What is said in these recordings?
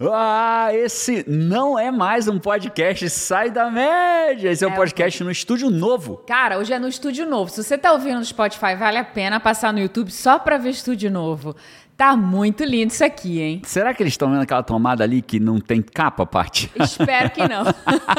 Ah, esse não é mais um podcast Sai da Média. Esse é, um É, podcast no estúdio novo. Cara, hoje é no estúdio novo. Se você tá ouvindo no Spotify, vale a pena passar no YouTube só pra ver estúdio novo. Tá muito lindo isso aqui, hein? Será que eles estão vendo aquela tomada ali que não tem capa, Paty? Espero que não.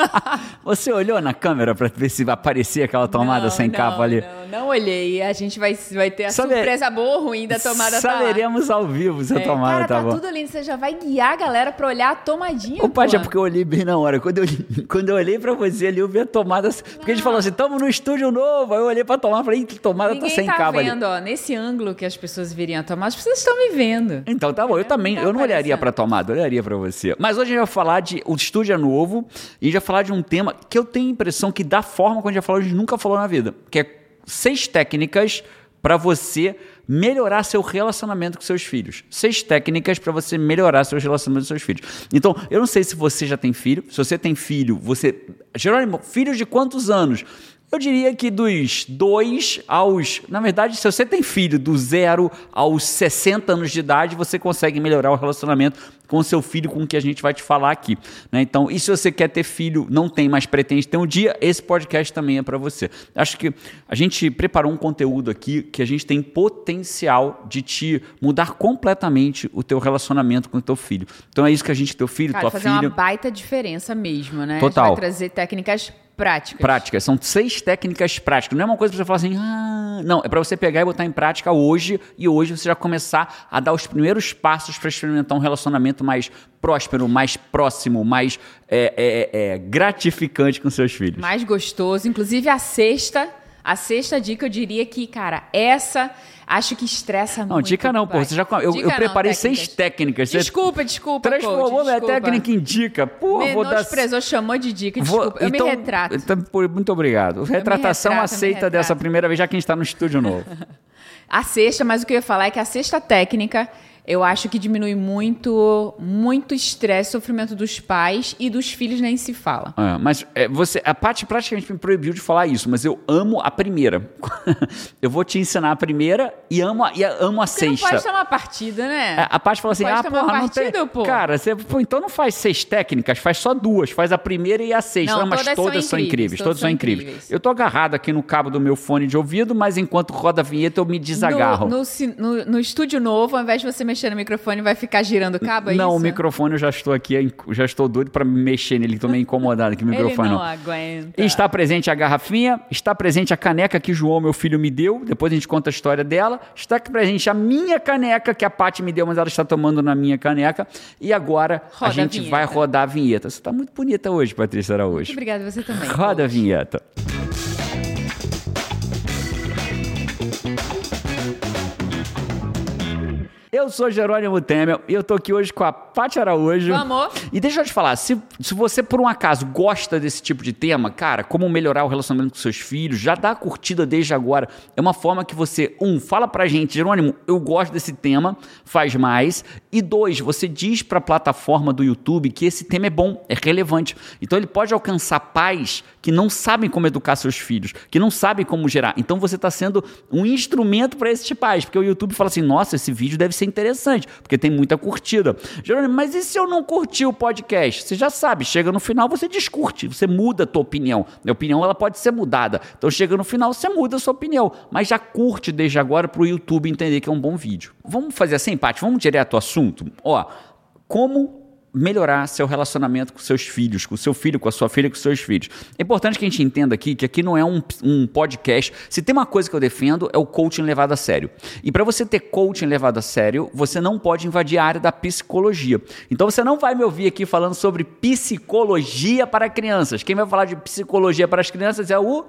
Você olhou na câmera pra ver se vai aparecer aquela tomada Não, sem não, capa ali? Não, não olhei. A gente vai, vai ter a Sabe- surpresa boa ou ruim da tomada tá. Saberemos ao vivo se a É, tomada cara, tá, tá bom. tudo lindo. Você já vai guiar a galera pra olhar a tomadinha, Ô, Paty, é porque eu olhei bem na hora. Quando eu, quando eu olhei pra você ali, eu vi a tomada. Porque a gente falou assim: tamo no estúdio novo. Aí eu olhei pra tomada e falei: "Ih, tomada Ninguém tá sem tá cabo ali. vendo, ó. Nesse ângulo que as pessoas viriam a tomar, as pessoas estão me vendo. Então tá bom, eu Não também, tá eu não olharia pra tomada, eu olharia pra você. Mas hoje a gente vai falar de, o estúdio é novo, e a gente vai falar de um tema que eu tenho a impressão que da forma como a gente já falou, a gente nunca falou na vida, que é seis técnicas pra você melhorar seu relacionamento com seus filhos. Seis técnicas pra você melhorar seus relacionamentos com seus filhos. Então, eu não sei se você já tem filho, se você tem filho, você... Jerônimo, filhos de quantos anos? Eu diria que dos dois aos. Na verdade, se você tem filho do zero aos 60 anos de idade, você consegue melhorar o relacionamento com o seu filho, com o que a gente vai te falar aqui. né? Então, e se você quer ter filho, não tem, mas pretende ter um dia, esse podcast também é para você. Acho que a gente preparou um conteúdo aqui que a gente tem potencial de te mudar completamente o teu relacionamento com o teu filho. Então é isso que a gente, teu filho, Cara, tua fazer filha. uma baita diferença mesmo, né? Total. A gente vai trazer técnicas práticas. práticas. São seis técnicas práticas. Não é uma coisa pra você falar assim, ah, não. É pra você pegar e botar em prática hoje e hoje você já começar a dar os primeiros passos para experimentar um relacionamento mais próspero, mais próximo, mais é, é, é, gratificante com seus filhos. Mais gostoso. Inclusive, a sexta, a sexta dica, eu diria que, cara, essa acho que estressa muito. Não, dica não, pô. Você já, eu, Dica eu não, preparei seis técnicas. Desculpa, desculpa, Transformou coach, minha desculpa. técnica em dica. Porra, vou dar. Menosprezou, chamou de dica, Vou- desculpa. Eu então- me retrato. então, muito obrigado. Retratação retrato, aceita dessa primeira vez, já que a gente está no estúdio novo. A sexta, mas o que eu ia falar é que a sexta técnica, eu acho que diminui muito, muito estresse, sofrimento dos pais e dos filhos nem se fala. É, mas é, você, a Paty praticamente me proibiu de falar isso, mas eu amo a primeira. eu vou te ensinar a primeira e amo a, e a- amo a Você não sexta. pode tomar partida, né? É, A Paty falou assim: Pode ah, tomar porra, não tem. pô. Cara, você, pô, então não faz seis técnicas, faz só duas. Faz a primeira e a sexta. Não, mas todas são todas são incríveis. incríveis, Todas são são incríveis. incríveis. Eu tô agarrado aqui no cabo do meu fone de ouvido, mas enquanto roda a vinheta eu me desagarro. No, no, no- no estúdio novo, ao invés de você mexer no microfone, vai ficar girando o cabo, é não, isso? o microfone eu já estou aqui, já estou doido para me mexer nele. Tô meio incomodado aqui, o microfone Ele não. não aguenta. Está presente a garrafinha, está presente a caneca que João, meu filho, me deu. Depois a gente conta a história dela. Está presente a minha caneca que a Paty me deu, mas ela está tomando na minha caneca. E agora a Roda a gente vinheta. vai rodar a vinheta. Você está muito bonita hoje, Patrícia Muito Araújo. obrigada, você também. Roda a vinheta. Eu sou Jerônimo Temer e eu tô aqui hoje com a Paty Araújo. Vamos. E deixa eu te falar, se, se você por um acaso gosta desse tipo de tema, cara, como melhorar o relacionamento com seus filhos, já dá a curtida desde agora. É uma forma que você, um, fala pra gente, Jerônimo, eu gosto desse tema, faz mais. E dois, você diz pra plataforma do YouTube que esse tema é bom, é relevante. Então ele pode alcançar pais que não sabem como educar seus filhos, que não sabem como gerar. Então você está sendo um instrumento para esses pais, porque o YouTube fala assim: nossa, esse vídeo deve ser interessante, porque tem muita curtida. Jerônimo, mas e se eu não curtir o podcast? Você já sabe, chega no final, você discute, você muda a tua opinião. A opinião ela pode ser mudada. Então chega no final, você muda a sua opinião, mas já curte desde agora para o YouTube entender que é um bom vídeo. Vamos fazer assim, Paty? Vamos direto ao assunto? Ó, como melhorar seu relacionamento com seus filhos, com seu filho, com a sua filha, com seus filhos. É importante que a gente entenda aqui que aqui não é um, um podcast. Se tem uma coisa que eu defendo é o coaching levado a sério. E para você ter coaching levado a sério, você não pode invadir a área da psicologia. Então você não vai me ouvir aqui falando sobre psicologia para crianças. Quem vai falar de psicologia para as crianças é o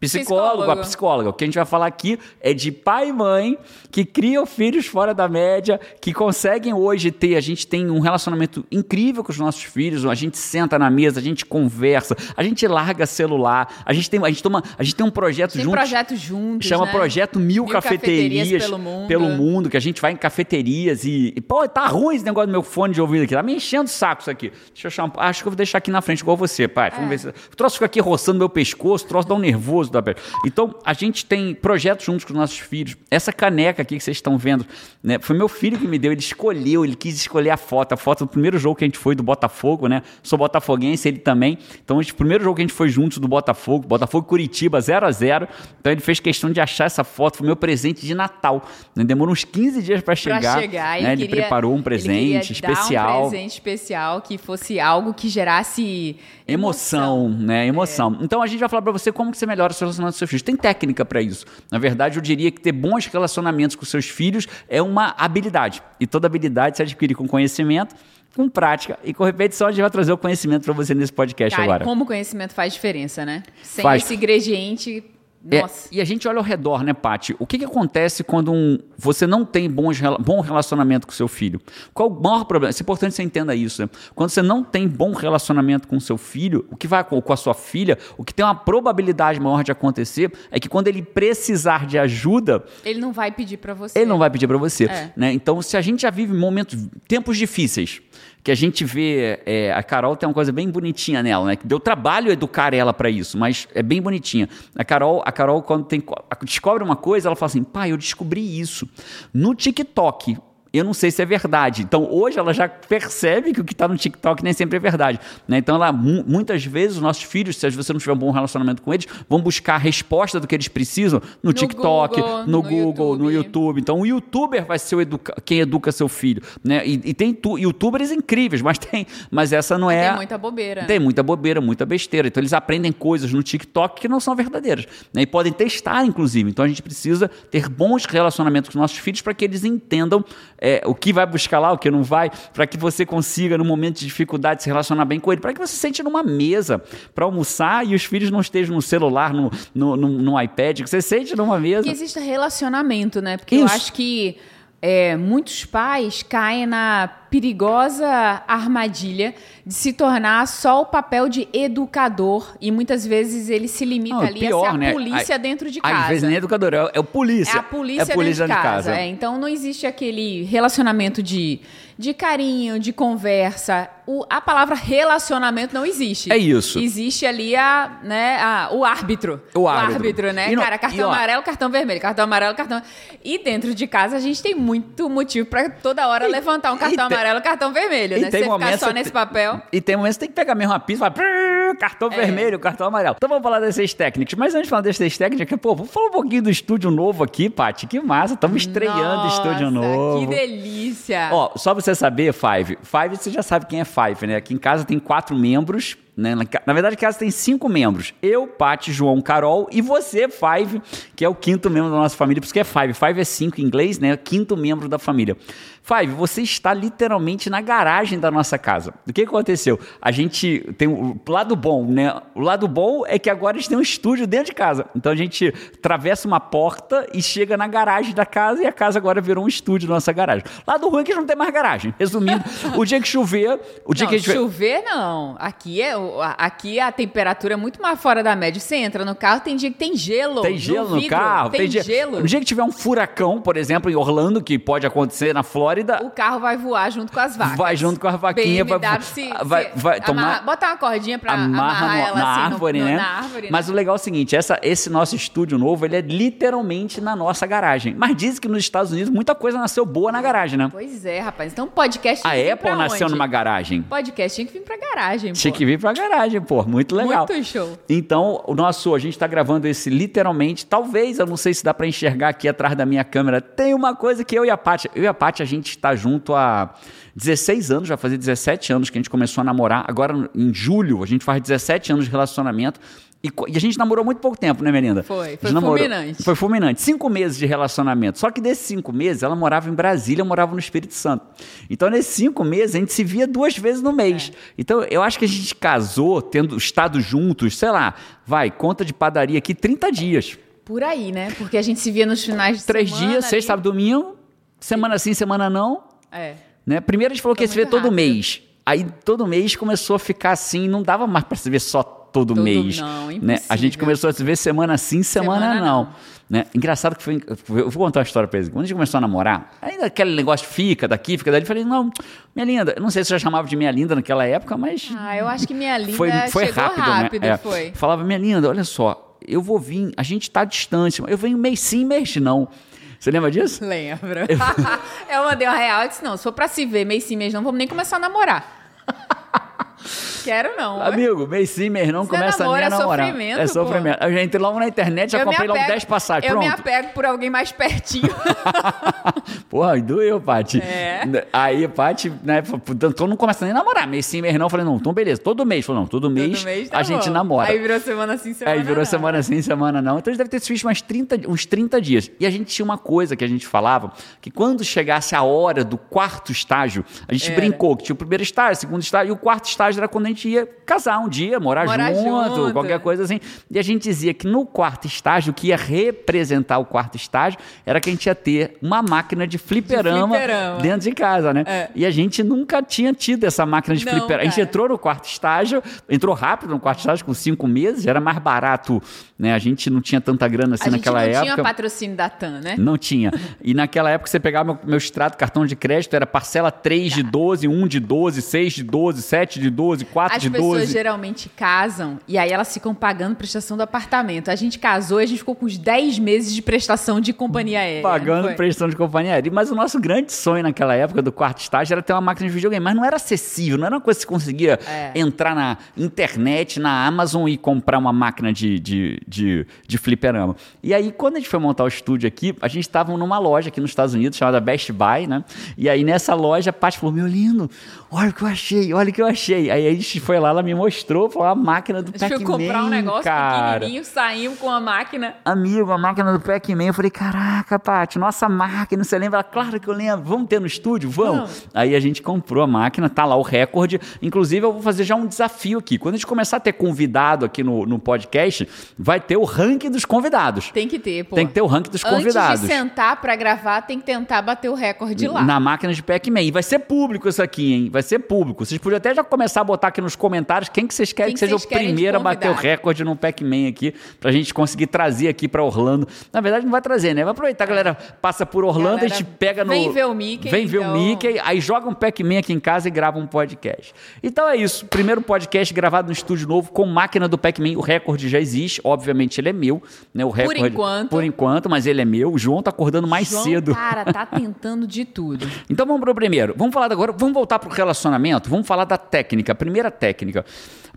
Psicólogo, a Psicólogo. psicóloga. O que a gente vai falar aqui é de pai e mãe que criam filhos fora da média, que conseguem hoje ter. A gente tem um relacionamento incrível com os nossos filhos. A gente senta na mesa, a gente conversa, a gente larga celular, a gente tem, a gente toma, a gente tem um projeto Tem juntos. projetos juntos, Chama né? Projeto Mil, Mil cafeterias, cafeterias pelo mundo. pelo mundo, que a gente vai em cafeterias e, e, Pô, tá ruim esse negócio do meu fone de ouvido aqui. Tá me enchendo o saco isso aqui. Deixa eu achar um... Acho que eu vou deixar aqui na frente, igual você, pai. É. Vamos ver se. O troço fica aqui roçando meu pescoço, o troço dá um nervoso famoso do iPad. Então, a gente tem projetos juntos com os nossos filhos. Essa caneca aqui que vocês estão vendo, né? Foi meu filho que me deu, ele escolheu, ele quis escolher a foto, a foto do primeiro jogo que a gente foi do Botafogo, né? Sou botafoguense, ele também. Então, o primeiro jogo que a gente foi juntos do Botafogo, Botafogo Curitiba 0 a 0 Então, ele fez questão de achar essa foto, foi meu presente de Natal. Né? Demorou uns 15 dias para chegar. Pra chegar, né? ele, ele preparou um presente especial. um presente especial que fosse algo que gerasse emoção, emoção né? Emoção. É. Então, a gente vai falar para você como que você melhora o seu relacionamento com seus filhos. Tem técnica para isso. Na verdade, eu diria que ter bons relacionamentos com seus filhos é uma habilidade. E toda habilidade se adquire com conhecimento com prática e com repetição, a gente vai trazer o conhecimento para você nesse podcast Cara, agora. Como o conhecimento faz diferença, né? Sem faz. esse ingrediente, é, e a gente olha ao redor, né, Pati? O que, que acontece quando um, você não tem bons, bom relacionamento com seu filho? Qual o maior problema? É importante que você entenda isso. Né? Quando você não tem bom relacionamento com seu filho, o que vai com a sua filha, o que tem uma probabilidade maior de acontecer é que quando ele precisar de ajuda, ele não vai pedir para você. Ele não vai pedir para você. É. Né? Então, se a gente já vive momentos, tempos difíceis, que a gente vê. É, a Carol tem uma coisa bem bonitinha nela, né? Que deu trabalho educar ela para isso, mas é bem bonitinha. A Carol, a Carol, quando tem, descobre uma coisa, ela fala assim: pai, eu descobri isso no TikTok eu não sei se é verdade. Então, hoje ela já percebe que o que está no TikTok nem sempre é verdade. Né? Então, ela, muitas vezes, os nossos filhos, se você não tiver um bom relacionamento com eles, vão buscar a resposta do que eles precisam no, no TikTok, Google, no, Google, YouTube. no YouTube. Então, o youtuber vai ser educa quem educa seu filho. Né? E, e tem tu, youtubers incríveis, mas tem. Mas essa não é. Tem muita bobeira. Tem muita bobeira, muita besteira. Então, eles aprendem coisas no TikTok que não são verdadeiras. Né? E podem testar, inclusive. Então, a gente precisa ter bons relacionamentos com nossos filhos para que eles entendam é, o que vai buscar lá, o que não vai, para que você consiga, no momento de dificuldade, se relacionar bem com ele, para que você se sente numa mesa para almoçar e os filhos não estejam no celular, no, no, no, no iPad, que você sente numa mesa. Que exista relacionamento, né? Porque Isso. eu acho que é, muitos pais caem na perigosa armadilha de se tornar só o papel de educador e muitas vezes ele se limita não, ali pior, a ser a né? polícia dentro de casa. Às vezes nem é educador, é, é o polícia. É a polícia, é a polícia dentro de casa. casa. É, então não existe aquele relacionamento de, de carinho, de conversa. O, a palavra relacionamento não existe. É isso. Existe ali a, né, a, o árbitro. O árbitro. O árbitro, né? No, Cara, cartão amarelo, cartão vermelho, cartão amarelo, cartão. E dentro de casa a gente tem muito motivo para toda hora e, levantar um cartão amarelo, cartão vermelho, e né? Tem você ficar só nesse papel. E tem momentos que tem que pegar mesmo a pista e falar cartão é. vermelho, cartão amarelo. Então vamos falar desses técnicos. Mas antes de falar desses técnicos, pô, vamos falar um pouquinho do estúdio novo aqui, Paty. Que massa, estamos estreando Nossa, estúdio novo. Que delícia! Ó, só pra você saber, Five. Five, você já sabe quem é Five, né? Aqui em casa tem quatro membros né? Na verdade, a casa tem cinco membros. Eu, Paty, João, Carol e você, Five, que é o quinto membro da nossa família. Por isso que é Five. Five é cinco em inglês, né? Quinto membro da família. Five, você está literalmente na garagem da nossa casa. O que aconteceu? A gente tem o lado bom, né? O lado bom é que agora a gente tem um estúdio dentro de casa. Então a gente atravessa uma porta e chega na garagem da casa e a casa agora virou um estúdio na nossa garagem. Lado ruim é que não tem mais garagem. Resumindo, o dia que chover, o dia não, que a gente chover não. Aqui é aqui a temperatura é muito mais fora da média. Você entra no carro, tem dia que tem gelo. Tem gelo no, no carro, tem, tem dia, gelo. No dia que tiver um furacão, por exemplo, em Orlando, que pode acontecer na Flórida. O carro vai voar junto com as vacas. Vai junto com as vaquinhas. BMW vai, se, vai, se vai tomar. Amarra, bota uma cordinha pra amarrar no, ela na assim, árvore, no, né? Na árvore, Mas né? o legal é o seguinte: essa, esse nosso estúdio novo, ele é literalmente na nossa garagem. Mas dizem que nos Estados Unidos muita coisa nasceu boa na garagem, né? Pois é, rapaz. Então podcast. A Apple nasceu numa garagem. Podcast tinha que vir pra garagem, pô. Tinha que vir pra garagem, pô. Muito legal. Muito show. Então, o nosso, a gente tá gravando esse literalmente. Talvez, eu não sei se dá para enxergar aqui atrás da minha câmera. Tem uma coisa que eu e a Paty, eu e a Paty, a gente está junto há 16 anos, já fazia 17 anos que a gente começou a namorar. Agora, em julho, a gente faz 17 anos de relacionamento. E, e, a gente namorou muito pouco tempo, né, Melinda? Foi, foi namorou, fulminante. Foi fulminante. Cinco meses de relacionamento. Só que desses cinco meses, ela morava em Brasília, eu morava no Espírito Santo. Então, nesses cinco meses, a gente se via duas vezes no mês. É. Então, eu acho que a gente casou, tendo estado juntos, sei lá, vai, conta de padaria aqui, 30 dias. Por aí, né? Porque a gente se via nos finais de Três semana. Três dias, sexta, sábado, domingo, semana sim, semana não. É. Né? Primeiro a gente falou que ia se ver todo mês. Aí todo mês começou a ficar assim, não dava mais para se ver só todo, todo mês. Não, né? A gente começou a se ver semana sim, semana, semana não. não. Né? Engraçado que foi. Eu vou contar uma história pra eles. Quando a gente começou a namorar, ainda aquele negócio fica daqui, fica dali. Eu falei, não, minha linda. Eu não sei se eu já chamava de minha linda naquela época, mas. Ah, eu acho que minha linda foi, foi rápido, rápido né? É. Foi. Falava, minha linda, olha só, eu vou vir, a gente tá distante, eu venho mês sim, mês não. Você lembra disso? Lembro. eu mandei uma real e disse, não, se for pra se ver mês sim, mês não, vamos nem começar a namorar. Quero não. Amigo, mês sim, mês não, Você começa namora, nem a namorar. É sofrimento, É sofrimento. Pô. Eu já entrei logo na internet, já eu comprei logo 10 passagens. Eu Pronto. me apego por alguém mais pertinho. Porra, doeu, Paty. É. Aí, Paty, né, então não começa nem a namorar. Mês sim, mês não. Falei, não, então beleza. Todo mês. Falei, não, todo mês, todo mês tá a bom. gente namora. Aí virou semana sim, semana Aí virou não. semana sim, semana não. Então a gente deve ter se visto mais 30, uns 30 dias. E a gente tinha uma coisa que a gente falava, que quando chegasse a hora do quarto estágio, a gente era. brincou que tinha o primeiro estágio, o segundo estágio, e o quarto estágio era quando a gente ia casar um dia, morar, morar junto, junto, qualquer coisa assim. E a gente dizia que no quarto estágio, o que ia representar o quarto estágio, era que a gente ia ter uma máquina de fliperama, de fliperama. dentro de casa, né? É. E a gente nunca tinha tido essa máquina de Não, fliperama. A gente entrou no quarto estágio, entrou rápido no quarto estágio, com cinco meses, era mais barato, né? A gente não tinha tanta grana assim a naquela época. não tinha patrocínio da TAM, né? Não tinha. E naquela época você pegava meu, meu extrato, cartão de crédito, era parcela 3 tá. de 12, 1 de 12, 6 de 12, 7 de 12, 4 As de 12. As pessoas geralmente casam e aí elas ficam pagando prestação do apartamento. A gente casou e a gente ficou com uns 10 meses de prestação de companhia aérea. Pagando prestação de companhia aérea. Mas o nosso grande sonho naquela época do quarto estágio era ter uma máquina de videogame. Mas não era acessível, não era uma coisa que você conseguia é. entrar na internet, na Amazon e comprar uma máquina de, de, de, de fliperama. E aí, quando a gente foi montar o estúdio aqui, a gente estava numa loja aqui nos Estados Unidos chamada Best Buy, né? E aí nessa loja a Paty falou: Meu lindo, olha o que eu achei, olha o que eu achei. Aí a gente foi lá, ela me mostrou, falou: A máquina do Pac-Man. comprar um negócio cara. pequenininho, saímos com a máquina. Amigo, a máquina do Pac-Man. Eu falei: Caraca, Paty, nossa máquina, você lembra? Claro que eu lembro. Vamos ter no estúdio? Vamos. Não. Aí a gente comprou a máquina, tá lá o recorde. Inclusive, eu vou fazer já um desafio aqui. Quando a gente começar a ter convidado aqui no, no podcast, vai ter o ranking dos convidados. Tem que ter, pô. Tem que ter o ranking dos Antes convidados. Antes de sentar para gravar, tem que tentar bater o recorde lá. Na máquina de Pac-Man. E vai ser público isso aqui, hein? Vai ser público. Vocês podiam até já começar a botar aqui nos comentários quem que vocês querem quem que, seja o primeiro a bater o recorde no Pac-Man aqui, pra gente conseguir trazer aqui pra Orlando. Na verdade, não vai trazer, né? Vai aproveitar, a galera passa por Orlando, galera, a gente pega no. Vem ver o Mickey. Vem ver então... o Mickey, aí joga um Pac-Man aqui em casa e grava um podcast. Então é isso. Primeiro podcast gravado no estúdio novo com máquina do Pac-Man. O recorde já existe, obviamente ele é meu, né? O recorde. Por enquanto. Por enquanto, mas ele é meu. O João tá acordando mais João, cedo. Cara, tá tentando de tudo. então vamos pro primeiro. Vamos falar agora, vamos voltar pro relacionamento, vamos falar da técnica. Primeira técnica.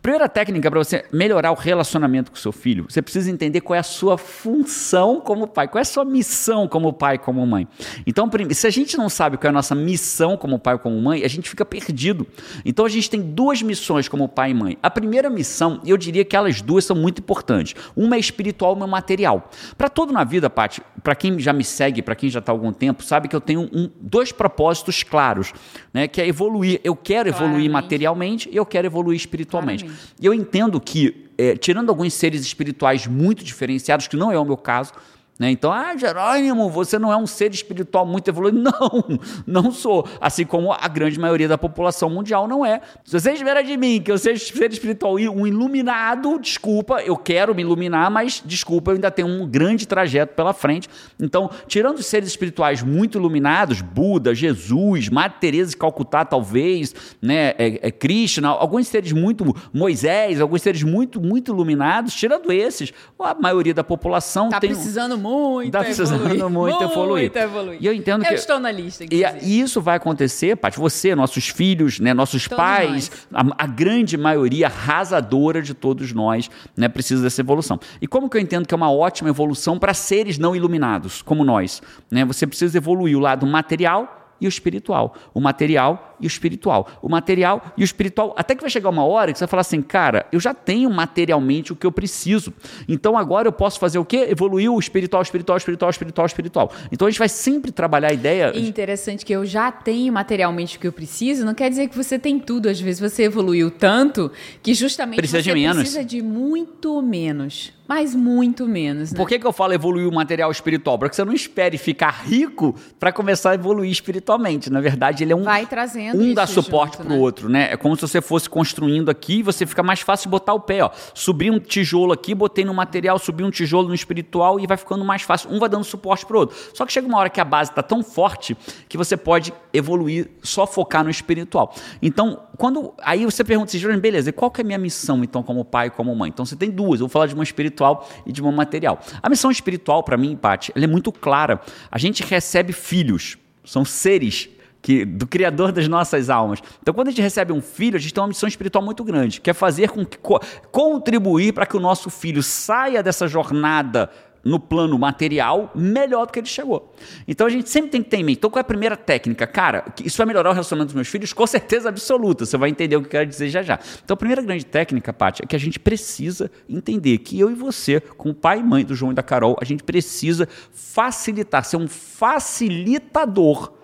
Primeira técnica para você melhorar o relacionamento com seu filho, você precisa entender qual é a sua função como pai, qual é a sua missão como pai, como mãe. Então, se a gente não sabe qual é a nossa missão como pai ou como mãe, a gente fica perdido. Então, a gente tem duas missões como pai e mãe. A primeira missão, eu diria que elas duas são muito importantes. Uma é espiritual, uma é material. Para tudo na vida, Paty, para quem já me segue, para quem já está há algum tempo, sabe que eu tenho um, dois propósitos claros, né? Que é evoluir. Eu quero evoluir Claramente. materialmente e eu quero evoluir espiritualmente. Claramente. E eu entendo que, é, tirando alguns seres espirituais muito diferenciados, que não é o meu caso, né? Então, ah, Jerônimo, você não é um ser espiritual muito evoluído. Não, não sou. Assim como a grande maioria da população mundial não é. Se você espera de mim que eu seja ser espiritual e um iluminado, desculpa, eu quero me iluminar, mas desculpa, eu ainda tenho um grande trajeto pela frente. Então, tirando os seres espirituais muito iluminados, Buda, Jesus, Madre Teresa de Calcutá, talvez, né, é, é Krishna, alguns seres muito, Moisés, alguns seres muito, muito iluminados, tirando esses, a maioria da população tá tem... precisando muito muito Tá precisando evoluir. muito, evoluir. Muito evoluir. E eu entendo eu que... Eu estou na lista, E isso vai acontecer, Paty, você, nossos filhos, né, nossos todos pais, a, a, grande maioria arrasadora de todos nós, né, precisa dessa evolução. E como que eu entendo que é uma ótima evolução para seres não iluminados, como nós? Né? Você precisa evoluir o lado material e o espiritual. O material e o espiritual. O material e o espiritual. Até que vai chegar uma hora que você vai falar assim, cara, eu já tenho materialmente o que eu preciso. Então agora eu posso fazer o quê? Evoluir o espiritual, espiritual, espiritual, espiritual, espiritual. Então a gente vai sempre trabalhar a ideia. Interessante que eu já tenho materialmente o que eu preciso, não quer dizer que você tem tudo. Às vezes você evoluiu tanto que justamente precisa você de menos. precisa de muito menos mas muito menos. Né? Por que, que eu falo evoluir o material espiritual? Para que você não espere ficar rico para começar a evoluir espiritualmente. Na verdade, ele é um. Vai trazendo um dá suporte junto, pro né? outro, né? É como se você fosse construindo aqui, você fica mais fácil de botar o pé, ó. Subi um tijolo aqui, botei no material, subi um tijolo no espiritual e vai ficando mais fácil. Um vai dando suporte pro outro. Só que chega uma hora que a base tá tão forte que você pode evoluir, só focar no espiritual. Então, quando aí você pergunta assim, beleza, e qual que é a minha missão então como pai e como mãe? Então você tem duas, eu vou falar de uma espiritual e de uma material. A missão espiritual para mim, Paty, ela é muito clara. A gente recebe filhos, são seres que, do Criador das nossas almas. Então, quando a gente recebe um filho, a gente tem uma missão espiritual muito grande, que é fazer com que co- contribuir para que o nosso filho saia dessa jornada no plano material melhor do que ele chegou. Então a gente sempre tem que ter em mente. Então, qual é a primeira técnica? Cara, isso vai melhorar o relacionamento dos meus filhos? Com certeza absoluta. Você vai entender o que eu quero dizer já já. Então, a primeira grande técnica, Paty, é que a gente precisa entender que eu e você, como pai e mãe do João e da Carol, a gente precisa facilitar, ser um facilitador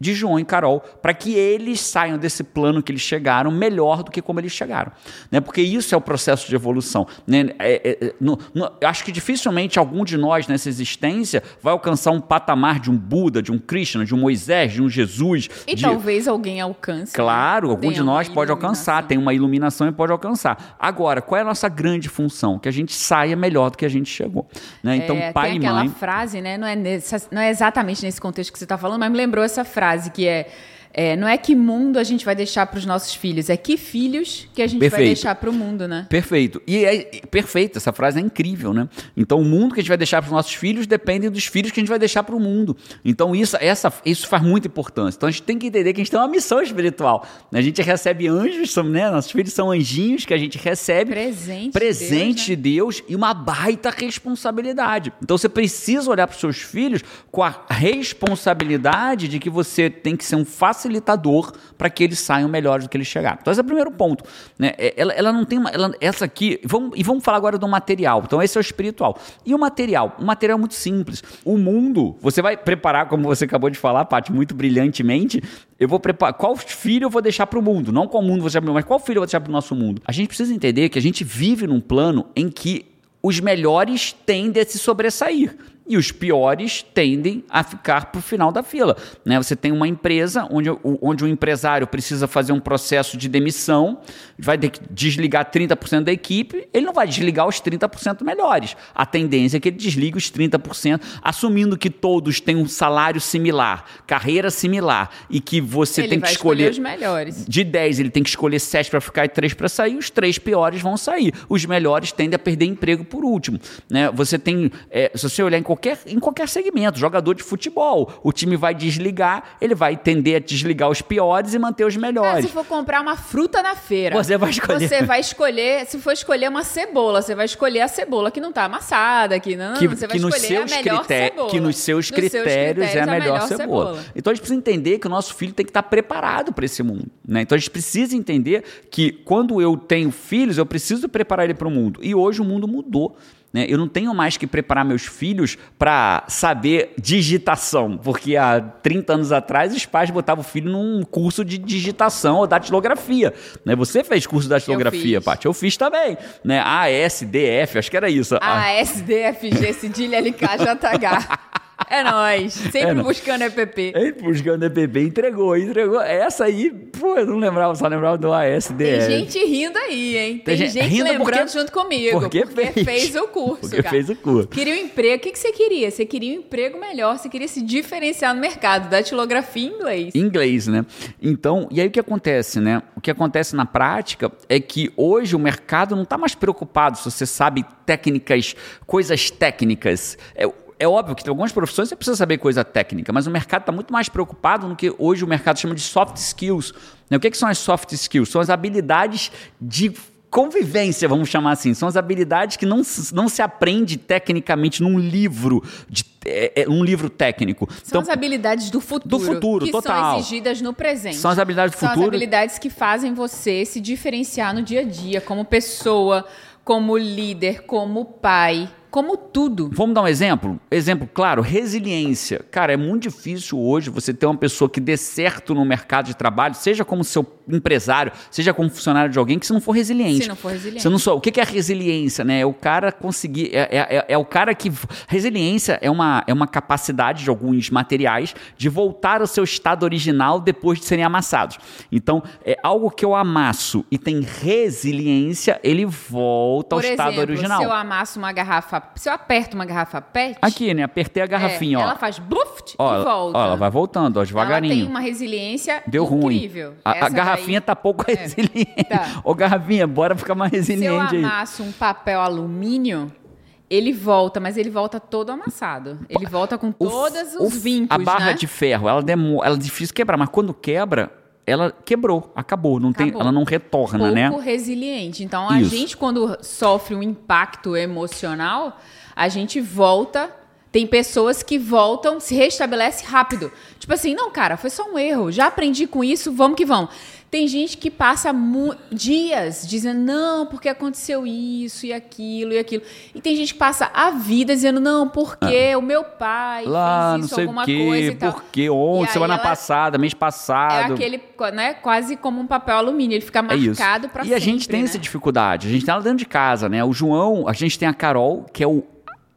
de João e Carol, para que eles saiam desse plano que eles chegaram melhor do que como eles chegaram. Né? Porque isso é o processo de evolução. Né? É, é, é, no- no- eu acho que dificilmente algum de nós nessa existência vai alcançar um patamar de um Buda, de um Krishna, de um Moisés, de um Jesus. E de- talvez alguém alcance. Claro, né? algum de nós pode alcançar, tem uma iluminação e pode alcançar. Agora, qual é a nossa grande função? Que a gente saia melhor do que a gente chegou. Né? Então, É, pai tem e aquela mãe. frase, né? Não é, não é exatamente nesse contexto que você está falando, mas me lembrou essa frase que é, é, não é que mundo a gente vai deixar para os nossos filhos, é que filhos que a gente vai Perfeito. deixar para o mundo, né? Perfeito. E é perfeito, essa frase é incrível, né? Então, o mundo que a gente vai deixar para os nossos filhos depende dos filhos que a gente vai deixar para o mundo. Então, isso, essa, isso faz muita importância. Então, a gente tem que entender que a gente tem uma missão espiritual. A gente recebe anjos, né? Nossos filhos são anjinhos que a gente recebe. Presente de Presente de Deus, Deus e uma baita responsabilidade. Então, você precisa olhar para os seus filhos com a responsabilidade de que você tem que ser um facilitador para que eles saiam melhores do que eles chegaram. Então, esse é o primeiro ponto. Né? É, Ela, ela não tem uma. ela- essa aqui. Vamos, e vamos falar agora do material. Então, esse é o espiritual. E o material? O material é muito simples. O mundo, você vai preparar, como você acabou de falar, Paty, muito brilhantemente. Eu vou preparar. Qual filho eu vou deixar para o mundo? Não qual mundo o mundo, mas qual filho eu vou deixar para o nosso mundo? A gente precisa entender que a gente vive num plano em que os melhores tendem a se sobressair e os piores tendem a ficar para o final da fila. Né? Você tem uma empresa onde o, onde o empresário precisa fazer um processo de demissão, vai ter que desligar 30% da equipe, ele não vai desligar os 30% melhores. A tendência é que ele desligue os 30%, assumindo que todos têm um salário similar, carreira similar, e que você Ele tem que vai escolher os melhores. de 10, ele tem que escolher 7 para ficar e 3 para sair, os três piores vão sair. Os melhores tendem a perder emprego por último. Né? Você tem, é, se você olhar em qualquer, em qualquer segmento, jogador de futebol, o time vai desligar, ele vai tender a desligar os piores e manter os Ah, melhores. se for comprar uma fruta na feira, Você vai escolher. Você vai escolher, se for escolher uma cebola, você vai escolher a cebola que não tá amassada, que não, que, você vai que nos escolher seus a melhor critérios, cebola. que nos seus critérios, é a melhor, cebola. Então a gente precisa entender que o nosso filho tem que estar preparado para esse mundo. Né? Então a gente precisa entender que quando eu tenho filhos, eu preciso preparar ele para o mundo. E hoje o mundo mudou. Né? Eu não tenho mais que preparar meus filhos para saber digitação, porque há 30 anos atrás os pais botavam o filho num curso de digitação ou datilografia. Né? Você fez curso de datilografia. Paty? Eu fiz também. Né? A, S, D, F, acho que era isso. A, S, D, F, G, cedilha, L, K, J, H. É nóis. Sempre É buscando EPP. Ei, buscando EPP, entregou, entregou. Essa aí, pô, eu não lembrava, só lembrava do ASDR. Tem gente rindo aí, hein? Tem, Tem gente lembrando porque- junto comigo. porque fez. fez. o curso. Porque cara. fez o curso. Queria um emprego. O que, que você queria? Você queria um emprego melhor, você queria se diferenciar no mercado. Datilografia em inglês. Inglês, né? Então, e aí o que acontece, né? O que acontece na prática é que hoje o mercado não está mais preocupado se você sabe técnicas, coisas técnicas. É, é óbvio que em algumas profissões você precisa saber coisa técnica, mas o mercado está muito mais preocupado no que hoje o mercado chama de soft skills. Né? O que, que são as soft skills? São as habilidades de convivência, vamos chamar assim. São as habilidades que não, se- não se aprende tecnicamente num livro, de, é, é, um livro técnico. São as habilidades do futuro. do futuro, que total. são exigidas no presente. São as habilidades do São futuro. as habilidades que fazem você se diferenciar no dia a dia, como pessoa, como líder, como pai, como tudo. Vamos dar um exemplo? Exemplo, claro, resiliência. Cara, é muito difícil hoje você ter uma pessoa que dê certo no mercado de trabalho, seja como seu empresário, seja como funcionário de alguém, que se não for resiliente. Se não for resiliente. Você não sou, o que é resiliência, né? É o cara conseguir. É, é, é, é o cara que. Resiliência é uma, é uma capacidade de alguns materiais de voltar ao seu estado original depois de serem amassados. Então, é algo que eu amasso e tem resiliência, ele volta Por ao estado exemplo, original. Se eu amasso uma garrafa, se eu aperto uma garrafa PET, Aqui, né? Apertei a garrafinha, é, ó. ela faz bluft Ó, e ela- volta. ó, ela vai voltando, ó, Ela devagarinho. tem uma resiliência Deu ruim. incrível. A, a Essa garrafinha daí- tá pouco É. resiliente. Tá. Ô, garrafinha, bora ficar mais Se eu resiliente aí. amasso um papel alumínio, ele volta, mas ele volta todo amassado. Ele volta com todos o- os vincos, A barra né? de ferro, ela, demo, ela é difícil quebrar, mas quando quebra, ela quebrou, acabou, não tem, Acabou. ela não retorna, pouco né? resiliente. Então, a Isso. gente, quando sofre um impacto emocional, a gente volta. Tem pessoas que voltam, se restabelece rápido. Tipo assim, não, cara, foi só um erro. Já aprendi com isso, vamos que vamos. Tem gente que passa dias dizendo, não, porque aconteceu isso e aquilo e aquilo. E tem gente que passa a vida dizendo, não, porque o meu pai Ah. Lá, fez não isso, sei alguma o quê, coisa e tal. porque E ontem, semana ela- passada, mês É passado. aquele, né, quase como um papel alumínio. Ele fica É marcado pra e sempre. a gente tem né? essa dificuldade. A gente tem ela dentro de casa, né? O João, a gente tem a Carol, que é o,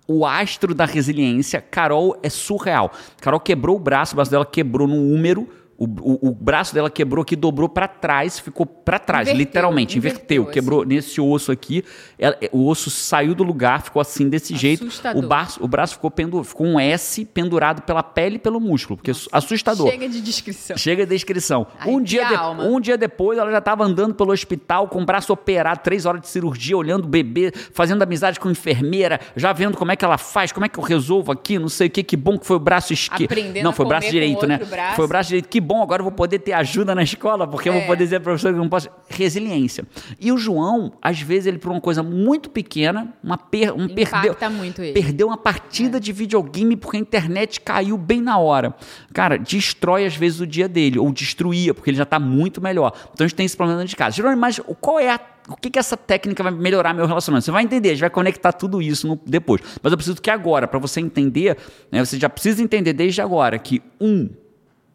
o astro da resiliência. Carol é surreal. Carol quebrou o braço, o braço dela quebrou no úmero. O, o- o braço dela quebrou aqui, dobrou pra trás, ficou pra trás, Inverteu, literalmente, inverteu, inverteu, quebrou nesse osso aqui. Ela- o osso saiu do lugar, ficou assim desse jeito. Assustador. O braço, o braço ficou, pendu, ficou um S pendurado pela pele e pelo músculo, porque é assustador. Chega de descrição. Chega a descrição. Um Arrepia dia, de- um dia depois, ela já estava andando pelo hospital com o braço operado, três horas de cirurgia, olhando o bebê, fazendo amizade com a enfermeira, já vendo como é que ela faz, como é que eu resolvo aqui, não sei o que, que bom que foi o braço esquerdo. Não, a foi o braço direito, né? braço. Foi o braço direito. Que bom, agora eu vou poder ter ajuda na escola, porque eu vou É. poder dizer para professor que eu não posso. Resiliência. E o João, às vezes, ele, por uma coisa muito pequena, uma per... um Impacta perdeu. muito ele. Perdeu uma partida de videogame porque a internet caiu bem na hora. Cara, destrói às vezes o dia dele, ou destruía, porque ele já está muito melhor. Então a gente tem esse problema dentro de casa. Jerônimo, mas qual é a. O que, que essa técnica vai melhorar meu relacionamento? Você vai entender, a gente vai conectar tudo isso no- depois. Mas eu preciso que agora, para você entender, né, você já precisa entender desde agora que, um,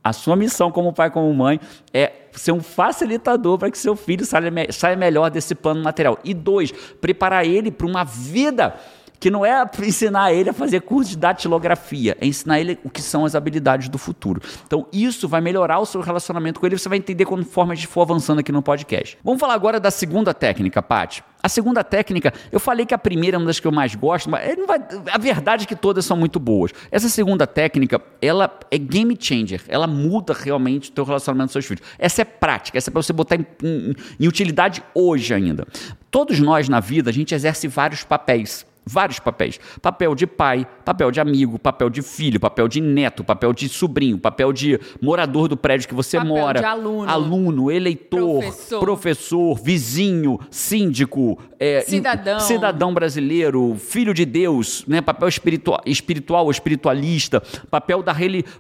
a sua missão como pai, como mãe, é ser um facilitador para que seu filho saia, saia melhor desse plano material. E dois, preparar ele para uma vida que não é ensinar ele a fazer curso de datilografia, é ensinar ele o que são as habilidades do futuro. Então, isso vai melhorar o seu relacionamento com ele, você vai entender conforme a gente for avançando aqui no podcast. Vamos falar agora da segunda técnica, Paty. A segunda técnica, eu falei que a primeira é uma das que eu mais gosto, mas vai- a verdade é que todas são muito boas. Essa segunda técnica, ela é game changer, ela muda realmente o teu relacionamento com seus filhos. Essa é prática, essa é para você botar em, em- em utilidade hoje ainda. Todos nós na vida, a gente exerce vários papéis. Vários papéis. Papel de pai, papel de amigo, papel de filho, papel de neto, papel de sobrinho, papel de morador do prédio que você Papel mora. de aluno. Aluno, eleitor, Professor. professor, vizinho, síndico, é, Cidadão. cidadão brasileiro, filho de Deus, né? papel espiritual, espiritual ou espiritualista, papel da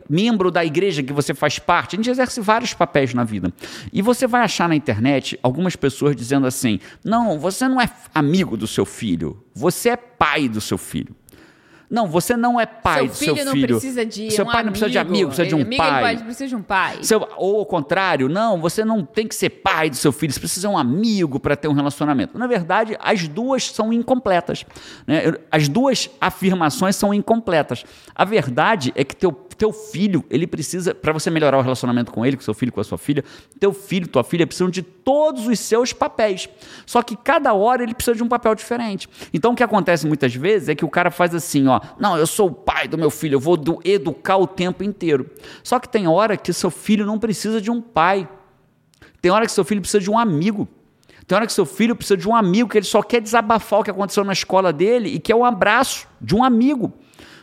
membro da igreja que você faz parte. A gente exerce vários papéis na vida. E você vai achar na internet algumas pessoas dizendo assim: não, você não é amigo do seu filho, você é pai do seu filho. Não, você não é pai seu do filho seu não filho. precisa de seu um pai não precisa de amigo, precisa de um amigo, pai. Ele precisa de um pai. Seu- ou ao contrário, não, você não tem que ser pai do seu filho, você precisa ser um amigo para ter um relacionamento. Na verdade, as duas são incompletas. né? As duas afirmações são incompletas. A verdade é que teu, teu filho, ele precisa, para você melhorar o relacionamento com ele, com seu filho, com a sua filha, teu filho, tua filha precisam de todos os seus papéis. Só que cada hora ele precisa de um papel diferente. Então o que acontece muitas vezes é que o cara faz assim, ó, não, eu sou o pai do meu filho, eu vou educar o tempo inteiro. Só que tem hora que seu filho não precisa de um pai. Tem hora que seu filho precisa de um amigo. Tem hora que seu filho precisa de um amigo que ele só quer desabafar o que aconteceu na escola dele e quer um abraço de um amigo.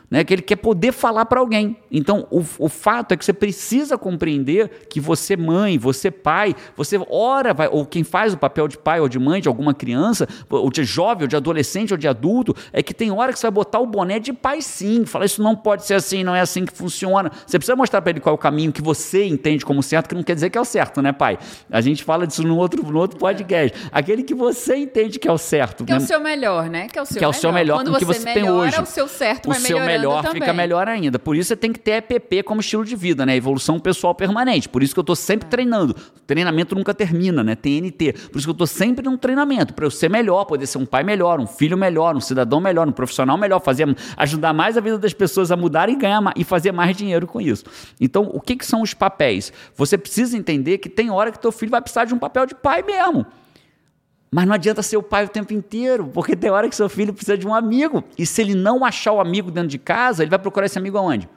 Né? Que ele quer poder falar para alguém. Então, o, o fato é que você precisa compreender que você mãe, você pai, você ora vai, ou quem faz o papel de pai ou de mãe de alguma criança, ou de jovem, ou de adolescente, ou de adulto, é que tem hora que você vai botar o boné de pai sim, falar isso não pode ser assim, não é assim que funciona. Você precisa mostrar para ele qual é o caminho que você entende como certo, que não quer dizer que é o certo, né, pai? A gente fala disso no outro, no outro podcast. Aquele que você entende que é o certo. Que né? é o seu melhor, né? Que é o seu que é o melhor. seu melhor Quando você você tem hoje. o seu certo o vai seu melhor também. fica melhor ainda. Por isso você tem que ter EPP como estilo de vida, né? Evolução pessoal permanente. Por isso que eu estou sempre é. treinando. treinamento nunca termina, né? TNT. Por isso que eu estou sempre num treinamento para eu ser melhor, poder ser um pai melhor, um filho melhor, um cidadão melhor, um profissional melhor, fazer ajudar mais a vida das pessoas a mudar e ganhar e fazer mais dinheiro com isso. Então, o que, que são os papéis? Você precisa entender que tem hora que teu filho vai precisar de um papel de pai mesmo. Mas não adianta ser o pai o tempo inteiro, porque tem hora que seu filho precisa de um amigo. E se ele não achar o amigo dentro de casa, ele vai procurar esse amigo aonde?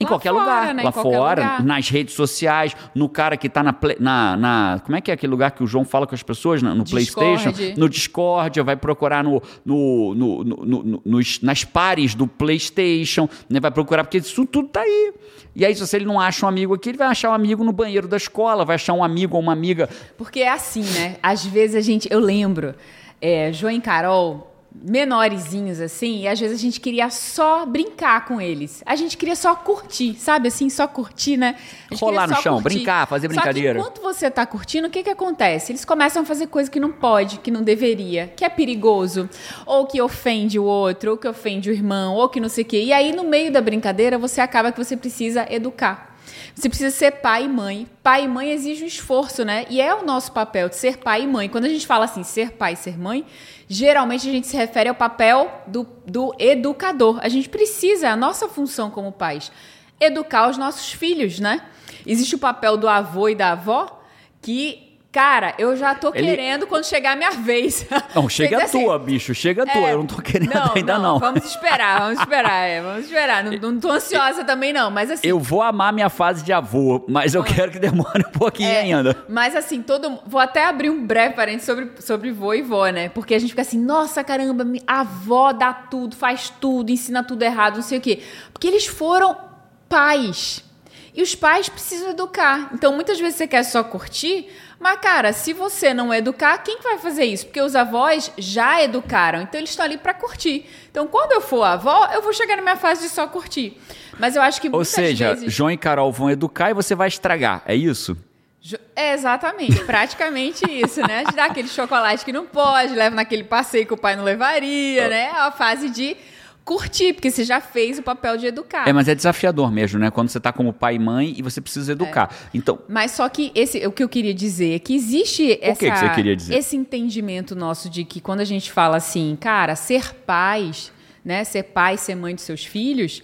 Em lá qualquer fora, lugar, né? lá fora, lugar. nas redes sociais, no cara que está na, na, na, Como é que é aquele lugar que o João fala com as pessoas? No, no PlayStation? No Discord, vai procurar no, no, no, no, nos, nas pares do PlayStation, né? vai procurar, porque isso tudo está aí. E aí, se ele não acha um amigo aqui, ele vai achar um amigo no banheiro da escola, vai achar um amigo ou uma amiga. Porque é assim, né? Às vezes a gente. Eu lembro, é, João e Carol menorzinhos assim, e às vezes a gente queria só brincar com eles. A gente queria só curtir, sabe assim, só curtir, né? Rolar no chão, curtir. brincar, fazer brincadeira. Só que enquanto você tá curtindo, o que que acontece? Eles começam a fazer coisa que não pode, que não deveria, que é perigoso, ou que ofende o outro, ou que ofende o irmão, ou que não sei o quê. E aí no meio da brincadeira, você acaba que você precisa educar. Você precisa ser pai e mãe. Pai e mãe exige um esforço, né? E é o nosso papel de ser pai e mãe. Quando a gente fala assim, ser pai e ser mãe, geralmente a gente se refere ao papel do, do educador. A gente precisa, é a nossa função como pais, educar os nossos filhos, né? Existe o papel do avô e da avó que Cara, eu já tô Ele... querendo quando chegar a minha vez. Não, chega a assim, tua, bicho, chega a tua. É, eu não tô querendo não, ainda não, não. Vamos esperar, vamos esperar, é, vamos esperar. Não, não tô ansiosa também não, mas assim... Eu vou amar minha fase de avô, mas eu quero que demore um pouquinho é, ainda. Mas assim, todo... Vou até abrir um breve parênteses sobre, sobre vô e vó, né? Porque a gente fica assim, nossa, caramba, a avó dá tudo, faz tudo, ensina tudo errado, não sei o quê. Porque eles foram pais. E os pais precisam educar. Então, muitas vezes você quer só curtir mas, cara, se você não educar, quem vai fazer isso? Porque os avós já educaram, então eles estão ali para curtir. Então, quando eu for avó, eu vou chegar na minha fase de só curtir. Mas eu acho que Ou seja, vezes... João e Carol vão educar e você vai estragar, é isso? É exatamente, praticamente isso, né? De dar aquele chocolate que não pode, leva naquele passeio que o pai não levaria, né? É a fase de curtir, porque você já fez o papel de educar. É, mas é desafiador mesmo, né? Quando você está como pai e mãe e você precisa educar. É. Então, mas só que esse, o que eu queria dizer é que existe essa, que dizer? esse entendimento nosso de que quando a gente fala assim, cara, ser pais, né? Ser pai, ser mãe dos seus filhos,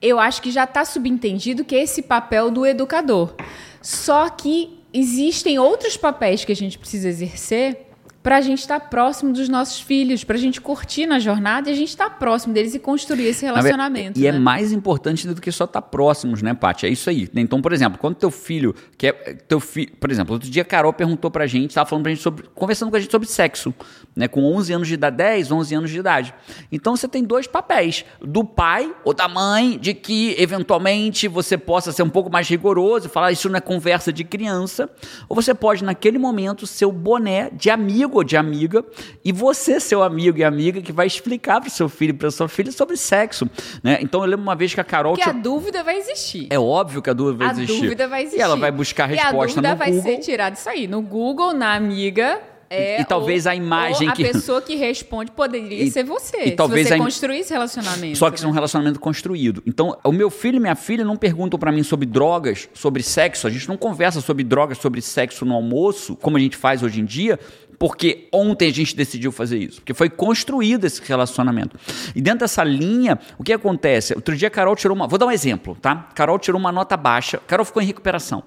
eu acho que já está subentendido que é esse papel do educador. Só que existem outros papéis que a gente precisa exercer para a gente estar tá próximo dos nossos filhos, para a gente curtir na jornada e a gente estar tá próximo deles e construir esse relacionamento. E é né? é mais importante do que só estar tá próximos, né, Paty? É isso aí. Então, por exemplo, quando teu filho quer. Teu fi, por exemplo, outro dia a Carol perguntou pra gente, estava falando pra gente sobre. conversando com a gente sobre sexo, né? Com 11 anos de idade, 10, 11 anos de idade. Então você tem dois papéis: do pai ou da mãe, de que eventualmente você possa ser um pouco mais rigoroso e falar isso não é conversa de criança, ou você pode, naquele momento, ser o boné de amigo amigo ou de amiga, e você, seu amigo e amiga, que vai explicar para o seu filho e para sua filha sobre sexo. Né? Então eu lembro uma vez que a Carol. Que tinha... a dúvida vai existir. É óbvio que a dúvida vai a existir. A dúvida vai existir. E ela vai buscar a resposta no Google. A dúvida vai ser tirada isso aí, no Google, na amiga é, e, talvez ou, a imagem a que. A pessoa que responde poderia e, ser você. E talvez você a... construir esse relacionamento. Só que isso é um né? relacionamento construído. Então, o meu filho e minha filha não perguntam para mim sobre drogas, sobre sexo. A gente não conversa sobre drogas, sobre sexo no almoço, como a gente faz hoje em dia, porque ontem a gente decidiu fazer isso, porque foi construído esse relacionamento. E dentro dessa linha, o que acontece? Outro dia a Carol tirou uma. Vou dar um exemplo, tá? Carol tirou uma nota baixa, Carol ficou em recuperação.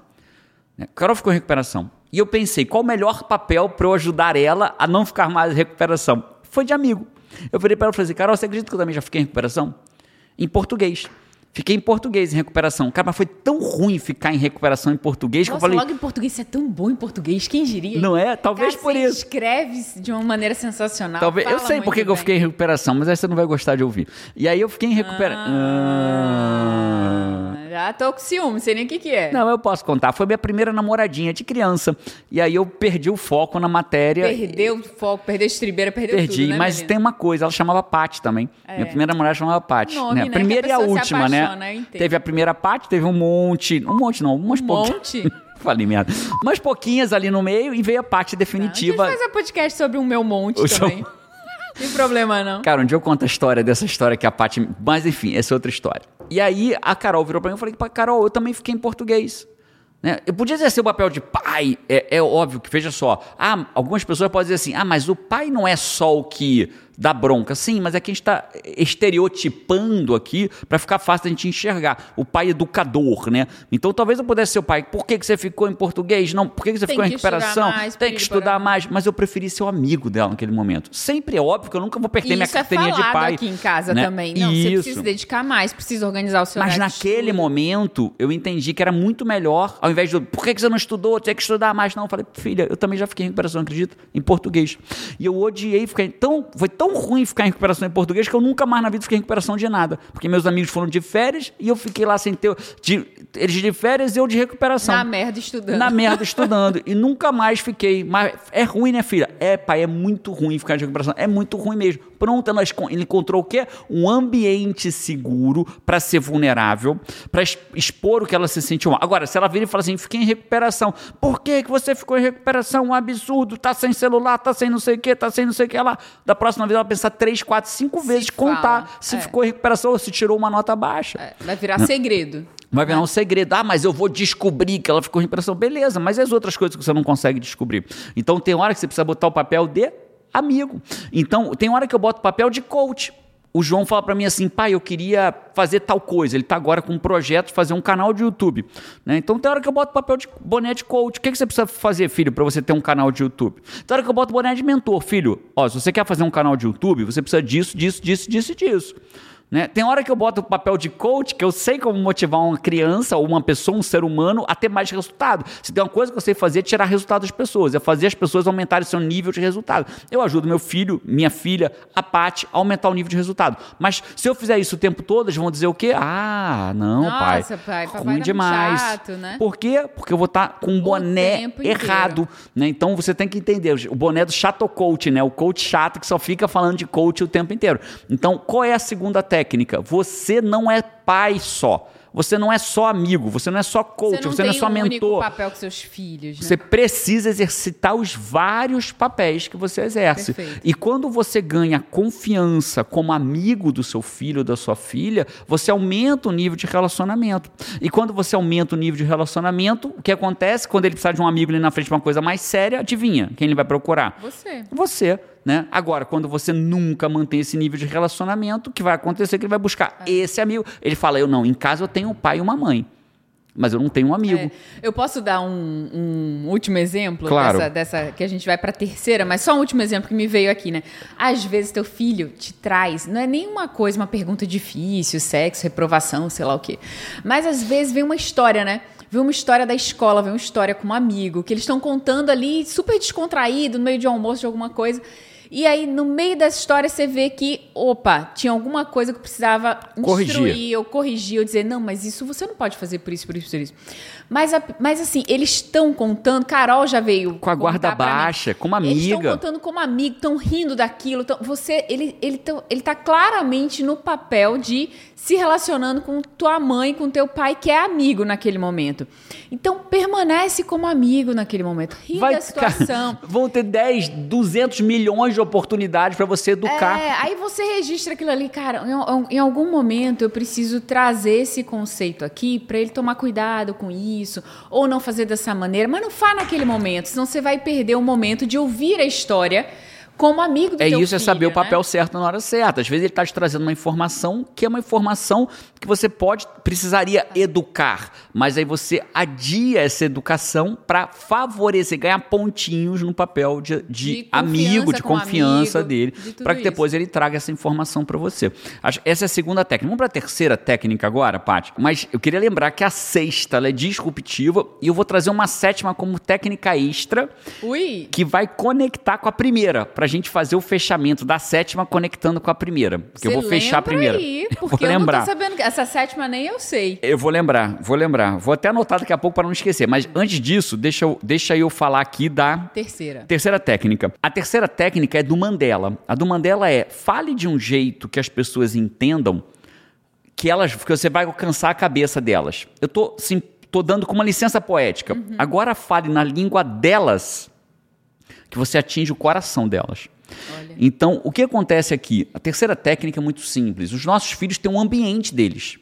Né? Carol ficou em recuperação. E eu pensei, qual o melhor papel para eu ajudar ela a não ficar mais em recuperação? Foi de amigo. Eu falei para ela e falei assim, Carol, você acredita que eu também já fiquei em recuperação? Em português. Fiquei em português em recuperação. Cara, mas foi tão ruim ficar em recuperação em português Nossa, que eu falei. logo em português, você é tão bom em português, quem diria? Não é? Talvez Cara, por você isso. escreve de uma maneira sensacional. Talvez, eu sei por que eu fiquei em recuperação, mas aí você não vai gostar de ouvir. E aí eu fiquei em recuperação. Ah, já tô com ciúme, não sei nem o que que é. Não, eu posso contar. Foi minha primeira namoradinha de criança. E aí eu perdi o foco na matéria. Perdeu o foco, perdeu a estribeira, perdeu Perdi, tudo, né, mas menino? tem uma coisa, ela chamava Paty também. Minha primeira namorada chamava. Nome, né? né, A primeira e a última, né? apaixona, entendo. Teve a primeira Paty, teve um monte. Um monte não, umas Um monte? Falei merda. Umas pouquinhas ali no meio e veio a Paty A gente definitiva. faz a podcast sobre o meu monte O seu- também. Não tem problema, não. Cara, um dia eu conto a história dessa história que a Paty. Mas enfim, essa é outra história. E aí a Carol virou pra mim e falei, "Pá, Carol, eu também fiquei em português. Né? Eu podia exercer o papel de pai, é, é óbvio que, veja só, ah, algumas pessoas podem dizer assim, ah, mas o pai não é só o que dá bronca. Sim, mas é que a gente está estereotipando aqui para ficar fácil da gente enxergar. O pai educador, né? Então talvez eu pudesse ser o pai. Por que, que você ficou em português? Não, por que, que você Tem ficou em que estudar recuperação? mais, Tem que estudar mais. Mas eu preferi ser o amigo dela naquele momento. Sempre é óbvio que eu nunca vou perder minha Isso é carteirinha de falado pai. aqui em casa né? também. Não, você Isso. precisa se dedicar mais, precisa organizar o seu Mas de naquele momento, eu entendi que era muito melhor, ao invés de, por que que você não estudou? Tinha que estudar mais. Não, eu falei, filha, eu também já fiquei em recuperação, acredita? Em português. E eu odiei ficar. Tão, foi tão ruim ficar em recuperação em português que eu nunca mais na vida fiquei em recuperação de nada. Porque meus amigos foram de férias e eu fiquei lá sem ter. De, eles de férias e eu de recuperação. Na merda estudando. Na merda estudando. E nunca mais fiquei. Mas é ruim, né, filha? É, pai, é muito ruim ficar de recuperação. É muito ruim mesmo. Pronto, ela ele encontrou o quê? Um ambiente seguro para ser vulnerável, para expor o que ela se sentiu mal. Agora, se ela vir e falar assim, fiquei em recuperação. Por que, que você ficou em recuperação? Um absurdo. Tá sem celular, tá sem não sei o que, tá sem não sei o que lá. Da próxima vez ela pensar três, quatro, cinco vezes, fala. contar se É. ficou em recuperação ou se tirou uma nota baixa. É, vai virar segredo. Vai virar um segredo. Ah, mas eu vou descobrir que ela ficou em recuperação. Beleza, mas e as outras coisas que você não consegue descobrir? Então tem hora que você precisa botar o papel de amigo. Então tem hora que eu boto o papel de coach. O João fala pra mim assim, pai, eu queria fazer tal coisa. Ele tá agora com um projeto de fazer um canal de YouTube. né? Então tem hora que eu boto papel de boné de coach. O que, que você precisa fazer, filho, pra você ter um canal de YouTube? Tem hora que eu boto boné de mentor, filho. Ó, se você quer fazer um canal de YouTube, você precisa disso, disso, disso, disso e disso. Né? Tem hora que eu boto o papel de coach, que eu sei como motivar uma criança ou uma pessoa, um ser humano, a ter mais resultado. Se tem uma coisa que eu sei fazer, é tirar resultado das pessoas, é fazer as pessoas aumentarem seu nível de resultado. Eu ajudo meu filho, minha filha, a Paty, a aumentar o nível de resultado. Mas se eu fizer isso o tempo todo, eles vão dizer o quê? Ah, não, pai. Nossa, pai, papai tá ruim demais. chato, né? Por quê? Porque eu vou estar com um boné errado. Né? Então você tem que entender o boné do chato coach, né? O coach chato que só fica falando de coach o tempo inteiro. Então, qual é a segunda técnica? Você não é pai só. Você não é só amigo, você não é só coach, você não, tem é só um único mentor. papel com seus filhos, né? Você precisa exercitar os vários papéis que você exerce. Perfeito. E quando você ganha confiança como amigo do seu filho ou da sua filha, você aumenta o nível de relacionamento. E quando você aumenta o nível de relacionamento, o que acontece quando ele precisar de um amigo ali na frente para uma coisa mais séria, adivinha quem ele vai procurar? Você. Você. Né? Agora, quando você nunca mantém esse nível de relacionamento, o que vai acontecer é que ele vai buscar esse amigo. Ele fala: Eu não, em casa eu tenho um pai e uma mãe, mas eu não tenho um amigo. É, eu posso dar um, um último exemplo Claro. dessa, dessa que a gente vai para terceira, mas só um último exemplo que me veio aqui, né? Às vezes teu filho te traz, não é nenhuma coisa, uma pergunta difícil, sexo, reprovação, sei lá o quê. Mas às vezes vem uma história, né? Vem uma história da escola, vem uma história com um amigo, que eles estão contando ali, super descontraído, no meio de um almoço, de alguma coisa. E aí, no meio dessa história, você vê que, opa, tinha alguma coisa que eu precisava Corrigir. instruir, ou corrigir, ou dizer, não, mas isso você não pode fazer por isso, por isso, por isso. Mas, a- mas assim, eles estão contando, Carol já veio. Com a guarda baixa, como Eles estão amiga. contando como amigo, estão rindo daquilo. tão- você, ele, ele, tão- ele tá claramente no papel de se relacionando com tua mãe, com teu pai, que é amigo naquele momento. Então, permanece como amigo naquele momento. Ri da situação. cara, vão ter 10, 200 milhões de oportunidades para você educar. É, aí você registra aquilo ali, cara. Em, em algum momento eu preciso trazer esse conceito aqui pra ele tomar cuidado com isso, ou não fazer dessa maneira, mas não faz naquele momento, senão você vai perder o momento de ouvir a história como amigo do É isso, é saber filho, o papel né? certo na hora certa. Às vezes ele está te trazendo uma informação que é uma informação que você pode, precisaria educar, mas aí você adia essa educação para favorecer, ganhar pontinhos no papel de, de, De amigo, de confiança amigo, dele, de para que depois ele traga essa informação para você. Essa é a segunda técnica. Vamos para a terceira técnica agora, Paty. Mas eu queria lembrar que a sexta é disruptiva e eu vou trazer uma sétima como técnica extra Ui, que vai conectar com a primeira, pra gente fazer o fechamento da sétima conectando com a primeira. Porque eu vou fechar a primeira. Aí, porque vou eu lembrar. não tô sabendo. que- Essa sétima nem eu sei. Eu vou lembrar, vou lembrar. Vou até anotar daqui a pouco para não esquecer. Mas antes disso, deixa eu, deixa eu falar aqui da Terceira. terceira técnica. A terceira técnica é do Mandela. A do Mandela é fale de um jeito que as pessoas entendam que elas, que você vai alcançar a cabeça delas. Eu tô, sim, tô dando com uma licença poética. Uhum. Agora fale na língua delas que você atinge o coração delas. Olha. Então, o que acontece aqui? A terceira técnica é muito simples. Os nossos filhos têm um ambiente deles.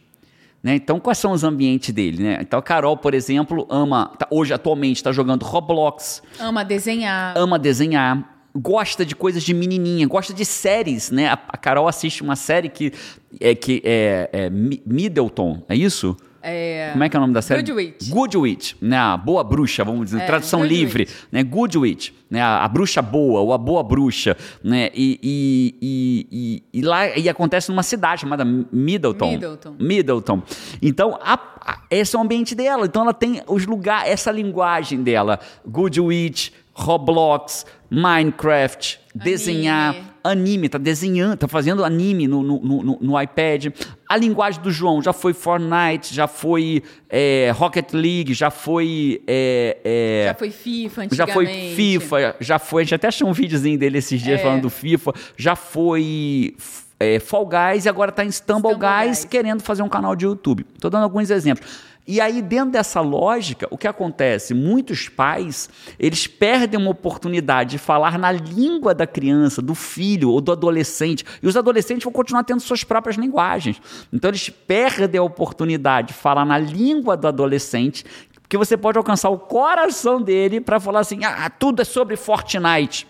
Né? Então, quais são os ambientes dele? Né? Então, a Carol, por exemplo, ama, tá- hoje atualmente está jogando Roblox, Ama desenhar. ama desenhar, gosta de coisas de menininha, gosta de séries, né? A, a Carol assiste uma série que é, que é, é Mi- Middleton, é isso? É, Como é que é o nome da série? Good Witch. Good Witch, né? A boa bruxa, vamos dizer, É, tradução Good livre, Witch. né? Good Witch, né? A, a bruxa boa ou a boa bruxa, né? E, e, e, e- e lá e acontece numa cidade chamada Middleton. Middleton. Middleton. Então, a- a- esse é o ambiente dela. Então, ela tem os lugares, essa linguagem dela. Good Witch, Roblox, Minecraft, desenhar, anime, tá desenhando, tá fazendo anime no, no, no, no iPad. A linguagem do João já foi Fortnite, já foi é, Rocket League, já foi. é, é, Já foi FIFA já foi FIFA, já foi. A gente até achou um videozinho dele esses dias É. falando do FIFA. Já foi é, Fall Guys e agora tá em Stumble, Stumble Guys, Guys. querendo fazer um canal de YouTube. Tô dando alguns exemplos. E aí, dentro dessa lógica, o que acontece? Muitos pais, eles perdem uma oportunidade de falar na língua da criança, do filho ou do adolescente. E os adolescentes vão continuar tendo suas próprias linguagens. Então, eles perdem a oportunidade de falar na língua do adolescente, porque você pode alcançar o coração dele para falar assim: ah, tudo é sobre Fortnite.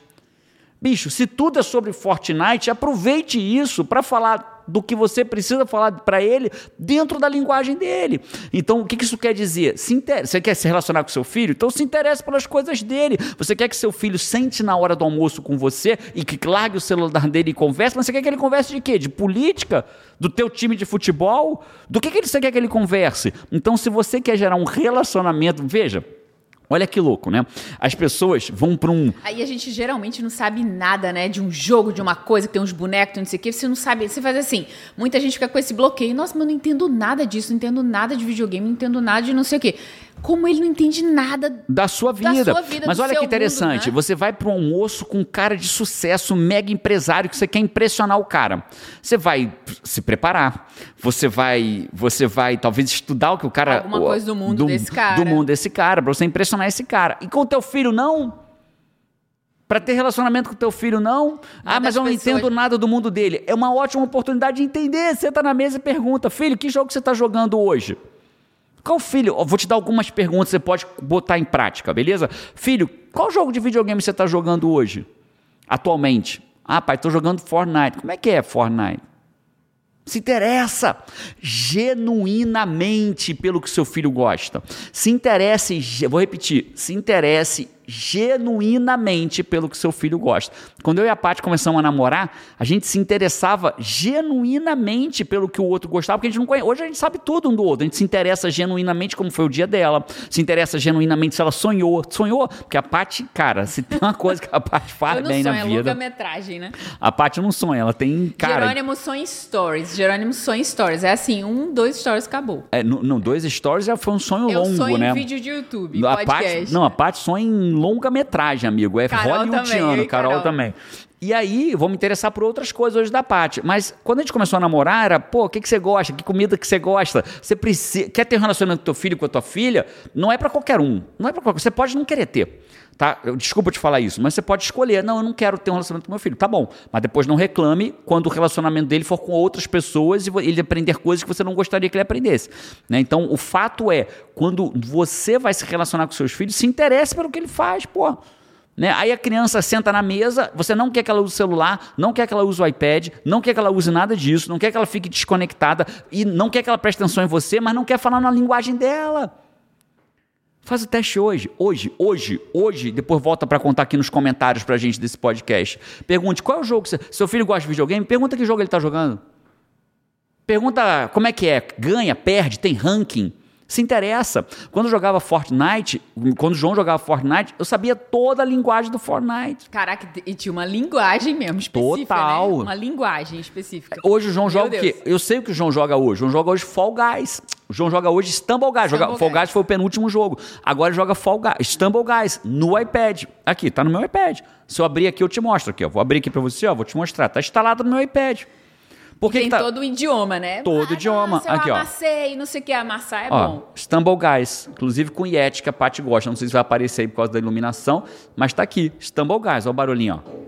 Bicho, se tudo é sobre Fortnite, aproveite isso para falar do que você precisa falar para ele dentro da linguagem dele. Então, o que isso quer dizer? Se inter... Você quer se relacionar com seu filho? Então se interesse pelas coisas dele. Você quer que seu filho sente na hora do almoço com você e que largue o celular dele e converse, mas você quer que ele converse de quê? De política? Do teu time de futebol? Do que, que você quer que ele converse? Então, se você quer gerar um relacionamento, veja, olha que louco, né? As pessoas vão para um Aí a gente geralmente não sabe nada, né? De um jogo, de uma coisa que tem uns bonecos, não sei o quê. Você não sabe. Você faz assim. Muita gente fica com esse bloqueio. Nossa, mas eu não entendo nada disso, não entendo nada de videogame, não entendo nada de não sei o quê. Como ele não entende nada. da sua Da vida. sua vida, Mas do olha que interessante, mundo, né? você vai para um almoço com um cara de sucesso, mega empresário que você quer impressionar o cara. Você vai se preparar. Você vai, você vai talvez estudar o que o cara Alguma coisa do mundo desse cara. Do mundo desse cara, para você impressionar esse cara. E com o teu filho não? Para ter relacionamento com o teu filho, não? ah, mas eu não pessoas- entendo nada do mundo dele. É uma ótima oportunidade de entender. Senta na mesa e pergunta: Filho, que jogo você está jogando hoje? Qual filho? Eu vou te dar algumas perguntas, você pode botar em prática, beleza? Filho, qual jogo de videogame você está jogando hoje? Atualmente? Ah, pai, estou jogando Fortnite. Como é que é Fortnite? Se interessa genuinamente pelo que seu filho gosta. Se interesse, vou repetir, se interesse genuinamente pelo que seu filho gosta. Quando eu e a Paty começamos a namorar, a gente se interessava genuinamente pelo que o outro gostava, porque a gente não conhece. Hoje a gente sabe tudo um do outro. A gente se interessa genuinamente como foi o dia dela, se interessa genuinamente se ela sonhou. Sonhou, porque a Paty, cara, se tem uma coisa que a Paty faz bem sonho, na é vida. longa-metragem, né? A Paty não sonha, ela tem cara. Jerônimo sonha em stories. Jerônimo sonha stories. É assim, um, dois stories, acabou. É, não, dois stories já foi um sonho Eu longo, sonho né? em vídeo de YouTube, a podcast. Paty, não, a Paty sonha em longa-metragem, amigo. É Carol hollywoodiano, também, Carol, Carol. também. E aí, vou me interessar por outras coisas hoje da Paty. Mas quando a gente começou a namorar, era, pô, o que, que você gosta? Que comida que você gosta? Você precisa, quer ter um relacionamento com teu filho, com a tua filha? Não é pra qualquer um. Não é para qualquer Você pode não querer ter. Tá? Eu, desculpa te falar isso, mas você pode escolher. Não, eu não quero ter um relacionamento com meu filho. Tá bom. Mas depois não reclame quando o relacionamento dele for com outras pessoas e ele aprender coisas que você não gostaria que ele aprendesse. né? Então, o fato é, quando você vai se relacionar com seus filhos, se interesse pelo que ele faz, pô. Né? Aí a criança senta na mesa, você não quer que ela use o celular, não quer que ela use o iPad, não quer que ela use nada disso, não quer que ela fique desconectada e não quer que ela preste atenção em você, mas não quer falar na linguagem dela. Faz o teste hoje, hoje, hoje, hoje. Depois volta para contar aqui nos comentários pra gente desse podcast. Pergunte qual é o jogo que você, seu filho gosta de videogame. Pergunta que jogo ele está jogando. Pergunta como é que é, ganha, perde, tem ranking se interessa. Quando eu jogava Fortnite, quando o João jogava Fortnite, eu sabia toda a linguagem do Fortnite. Caraca, e tinha uma linguagem mesmo específica, né? Total. Né? Uma linguagem específica. Hoje o João Meu joga Deus. o quê? Eu sei o que o João joga hoje. O João joga hoje Fall Guys. O João joga hoje Stumble Guys. Stumble joga, Fall Guys foi o penúltimo jogo. Agora ele joga Fall Guys, Stumble Guys no iPad. Aqui, tá no meu iPad. Se eu abrir aqui, eu te mostro aqui. Ó. Vou abrir aqui para você, ó. Vou te mostrar. Tá instalado no meu iPad. Por que tem que tá... todo o idioma, né? Todo o ah, idioma. Nossa, Aqui, ó. amassei, não sei o que, amassar é ó, bom. Stumble Guys, inclusive com Yeti, que a Paty gosta. Não sei se vai aparecer aí por causa da iluminação, mas tá aqui. Stumble Guys, ó o barulhinho, ó.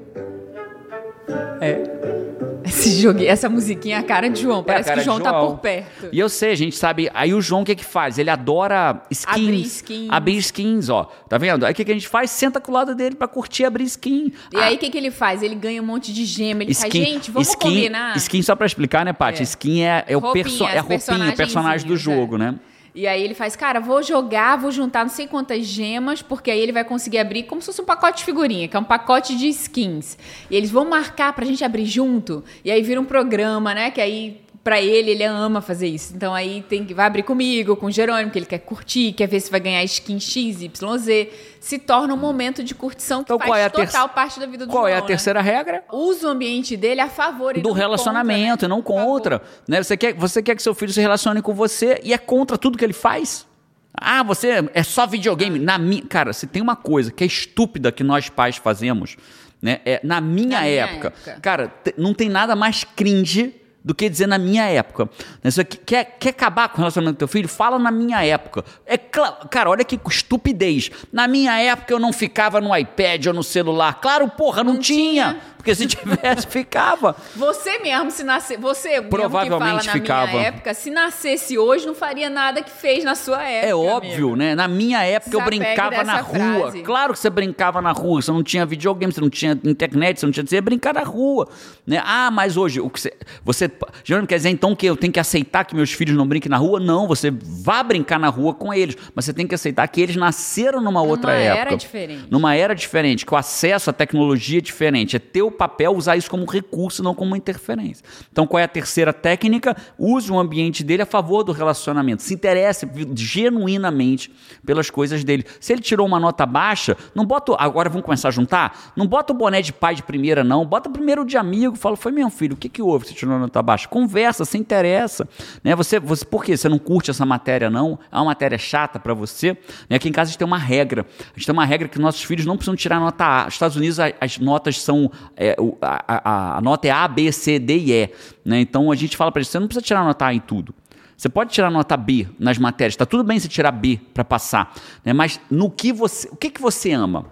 É. Esse jogo, essa musiquinha é a cara de João. É Parece é que o João, João, tá por perto. E eu sei, a gente sabe. Aí o João o que que faz? Ele adora skins. Abrir skins. Abrir skins, ó. Tá vendo? Aí o que, que a gente faz? Senta com o lado dele pra curtir abrir skin. E ah. aí o que, que ele faz? Ele ganha um monte de gema. Ele skin, faz, gente, vamos skin, combinar. Skin, só pra explicar, né, Paty? É. Skin é, é, o perso é a roupinha, o personagem do jogo, é. né? E aí ele faz, cara, vou jogar, vou juntar não sei quantas gemas, porque aí ele vai conseguir abrir como se fosse um pacote de figurinha, que é um pacote de skins. E eles vão marcar pra gente abrir junto. E aí vira um programa, né? Que aí para ele, ele ama fazer isso. Então aí tem que vai abrir comigo, com o Jerônimo, que ele quer curtir, quer ver se vai ganhar skin X, Y, Z. Se torna um momento de curtição que então, faz é total parte da vida do Qual João, é a né? terceira regra? Usa o ambiente dele a favor e do relacionamento, contra, né? não contra. Né? Você, quer, você quer que seu filho se relacione com você e é contra tudo que ele faz? Ah, você é só videogame. Na minha, cara, se tem uma coisa que é estúpida que nós pais fazemos, né? É na minha, na época, minha época, cara, não tem nada mais cringe do que dizer na minha época. Né, você quer, quer acabar com o relacionamento do teu filho? Fala na minha época. É claro, cara, olha que estupidez. Na minha época eu não ficava no iPad ou no celular. Claro, porra, não, não tinha. tinha. Porque se tivesse, ficava. Você mesmo, se nascer. Você Provavelmente que fala ficava. na minha época, se nascesse hoje, não faria nada que fez na sua época. É óbvio, amigo. né? Na minha época eu brincava na rua. Frase. Claro que você brincava na rua. Você não tinha videogame, você não tinha internet, você não tinha. Você ia brincar na rua. Né? Ah, mas hoje, o que você. você Jerônimo, quer dizer então que eu tenho que aceitar que meus filhos não brinquem na rua? Não, você vá brincar na rua com eles. Mas você tem que aceitar que eles nasceram numa, numa outra época. Numa era diferente. Numa era diferente, que o acesso à tecnologia é diferente. É teu papel usar isso como recurso, não como interferência. Então, qual é a terceira técnica? Use o ambiente dele a favor do relacionamento. Se interesse genuinamente pelas coisas dele. Se ele tirou uma nota baixa, não bota. Agora vamos começar a juntar? Não bota o boné de pai de primeira, não. Bota primeiro de amigo. Fala, foi meu filho, o que, que houve? Você tirou nota baixa? Conversa, se interessa. Né? Você, você, por quê? Você não curte essa matéria, não? É uma matéria chata para você? Né? Aqui em casa a gente tem uma regra. A gente tem uma regra que nossos filhos não precisam tirar nota A. Nos Estados Unidos, as notas são. É, a, a, a, nota é A, B, C, D e E. Né? Então a gente fala para eles: você não precisa tirar nota A em tudo. Você pode tirar nota B nas matérias, está tudo bem você tirar B para passar, né? mas no que você, o que, que você ama?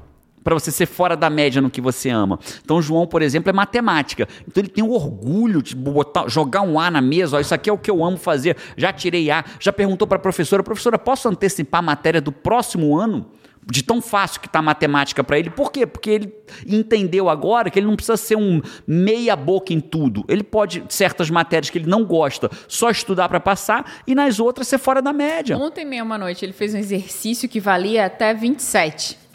Para você ser fora da média no que você ama. Então, o João, por exemplo, é matemática. Então, ele tem o orgulho de botar, jogar um A na mesa. Ó, isso aqui é o que eu amo fazer. Já tirei A. Já perguntou para a professora: professora, posso antecipar a matéria do próximo ano? De tão fácil que está a matemática para ele. Por quê? Porque ele entendeu agora que ele não precisa ser um meia boca em tudo. Ele pode, certas matérias que ele não gosta, só estudar para passar e nas outras ser fora da média. Ontem mesmo à noite ele fez um exercício que valia até 27.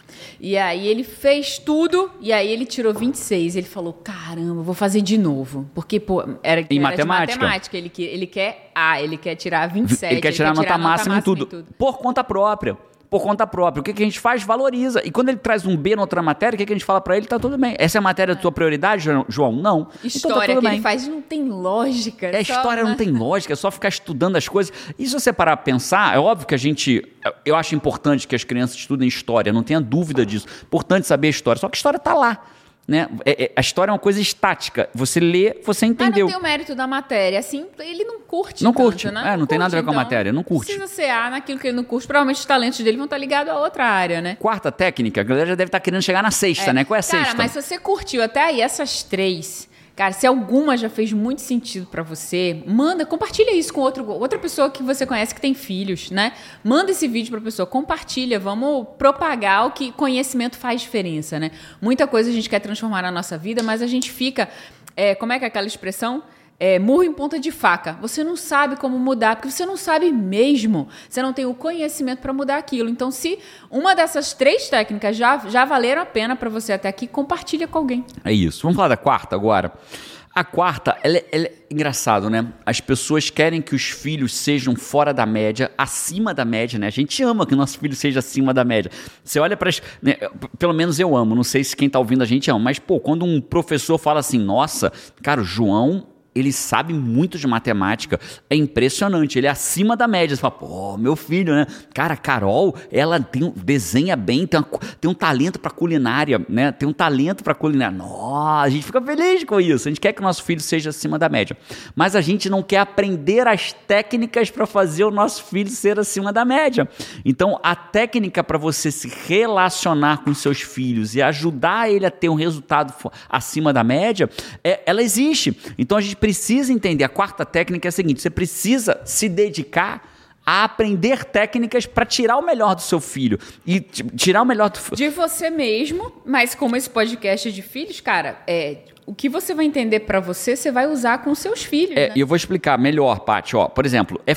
E aí ele fez tudo e aí ele tirou 26. Ele falou: "Caramba, vou fazer de novo". Porque pô, era, em era matemática. matemática, ele ele quer ah, ele quer tirar 27, ele quer tirar, ele quer tirar nota, nota máxima, máxima em tudo, por conta própria por conta própria. O que, que a gente faz? Valoriza. E quando ele traz um B na outra matéria, o que, que a gente fala para ele? Tá tudo bem. Essa é a matéria da tua prioridade, João? Não. História então tá que ele faz não tem lógica. É, só... história não tem lógica, é só ficar estudando as coisas. E se você parar a pensar, é óbvio que a gente. Eu acho importante que as crianças estudem história, não tenha dúvida disso. Importante saber a história. Só que a história tá lá. Né? É, é, a história é uma coisa estática. Você lê, você entendeu. Mas não tem o mérito da matéria. Assim, ele não curte. Não tanto, curte. Né? É, não, não tem curte, nada a ver com a então, matéria. Não curte. Precisa ser A naquilo que ele não curte. Provavelmente os talentos dele vão estar ligados a outra área, né? Quarta técnica, a galera já deve estar querendo chegar na sexta, é. né? Qual é a sexta? Cara, mas se você curtiu até aí essas três Cara, se alguma já fez muito sentido para você, manda, compartilha isso com outro, outra pessoa que você conhece que tem filhos, né? Manda esse vídeo pra pessoa, compartilha, vamos propagar o que conhecimento faz diferença, né? Muita coisa a gente quer transformar na nossa vida, mas a gente fica. É, como é que é aquela expressão? É, murro em ponta de faca. Você não sabe como mudar, porque você não sabe mesmo. Você não tem o conhecimento para mudar aquilo. Então, se uma dessas três técnicas já, já valeram a pena para você até aqui, compartilha com alguém. É isso. Vamos falar da quarta agora. A quarta, ela é, ela é engraçado, né? As pessoas querem que os filhos sejam fora da média, acima da média, né? A gente ama que o nosso filho seja acima da média. Você olha para né? pelo menos eu amo, não sei se quem tá ouvindo a gente ama, mas pô, quando um professor fala assim: "Nossa, cara, o João ele sabe muito de matemática. É impressionante. Ele é acima da média. Você fala, pô, meu filho, né? Cara, Carol, ela tem, desenha bem, tem, uma, tem um talento para culinária, né? Tem um talento para culinária. Nossa, a gente fica feliz com isso. A gente quer que o nosso filho seja acima da média. Mas a gente não quer aprender as técnicas para fazer o nosso filho ser acima da média. Então, a técnica para você se relacionar com seus filhos e ajudar ele a ter um resultado acima da média, é, ela existe. Então, a gente precisa entender. A quarta técnica é a seguinte: você precisa se dedicar a aprender técnicas para tirar o melhor do seu filho e tirar o melhor do de você mesmo, mas como esse podcast é de filhos, cara, é o que você vai entender para você, você vai usar com seus filhos. É, né? eu vou explicar melhor, Paty. Ó, por exemplo, é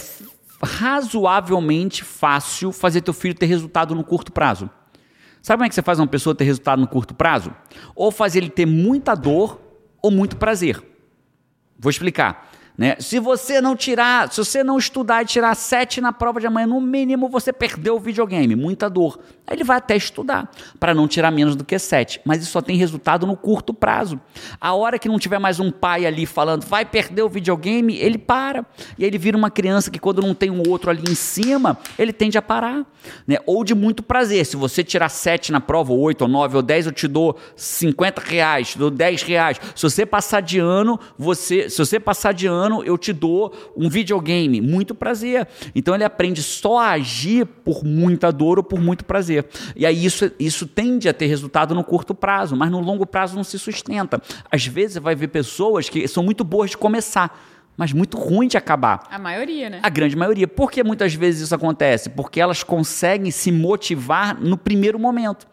razoavelmente fácil fazer teu filho ter resultado no curto prazo. Sabe como é que você faz uma pessoa ter resultado no curto prazo? Ou fazer ele ter muita dor ou muito prazer. Vou explicar. Né? Se você não tirar, se você não estudar e tirar sete na prova de amanhã, no mínimo você perdeu o videogame, muita dor. Aí ele vai até estudar para não tirar menos do que sete, mas isso só tem resultado no curto prazo. A hora que não tiver mais um pai ali falando, vai perder o videogame, ele para. E aí ele vira uma criança que quando não tem um outro ali em cima, ele tende a parar. Né? Ou de muito prazer. Se você tirar sete na prova, ou oito, ou nove, ou dez, eu te dou 50 reais, te dou 10 reais. Se você passar de ano, você, se você passar de ano, ano eu te dou um videogame. Muito prazer. Então ele aprende só a agir por muita dor ou por muito prazer. E aí isso, isso tende a ter resultado no curto prazo, mas no longo prazo não se sustenta. Às vezes vai ver pessoas que são muito boas de começar mas muito ruim de acabar. A maioria, né? A grande maioria. Por que muitas vezes isso acontece? Porque elas conseguem se motivar no primeiro momento.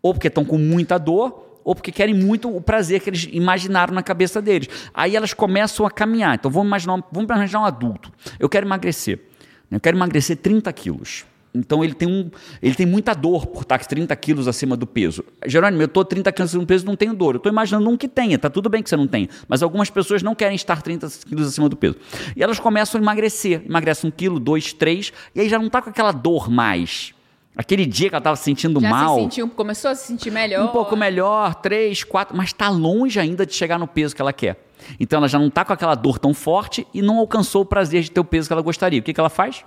Ou porque estão com muita dor, ou porque querem muito o prazer que eles imaginaram na cabeça deles. Aí elas começam a caminhar. Então vamos imaginar, vamos imaginar um adulto. Eu quero emagrecer. Eu quero emagrecer 30 quilos. Então ele tem, um, ele tem muita dor por estar 30 quilos acima do peso. Jerônimo, eu estou 30 quilos acima do peso não tenho dor. Eu estou imaginando um que tenha. Está tudo bem que você não tenha. Mas algumas pessoas não querem estar 30 quilos acima do peso. E elas começam a emagrecer. Emagrecem um quilo, dois, três. E aí já não está com aquela dor mais. Aquele dia que ela estava se sentindo Já mal. Se sentiu, começou a se sentir melhor. Um pouco melhor, três, quatro, mas está longe ainda de chegar no peso que ela quer. Então ela já não está com aquela dor tão forte e não alcançou o prazer de ter o peso que ela gostaria. O que, que ela faz?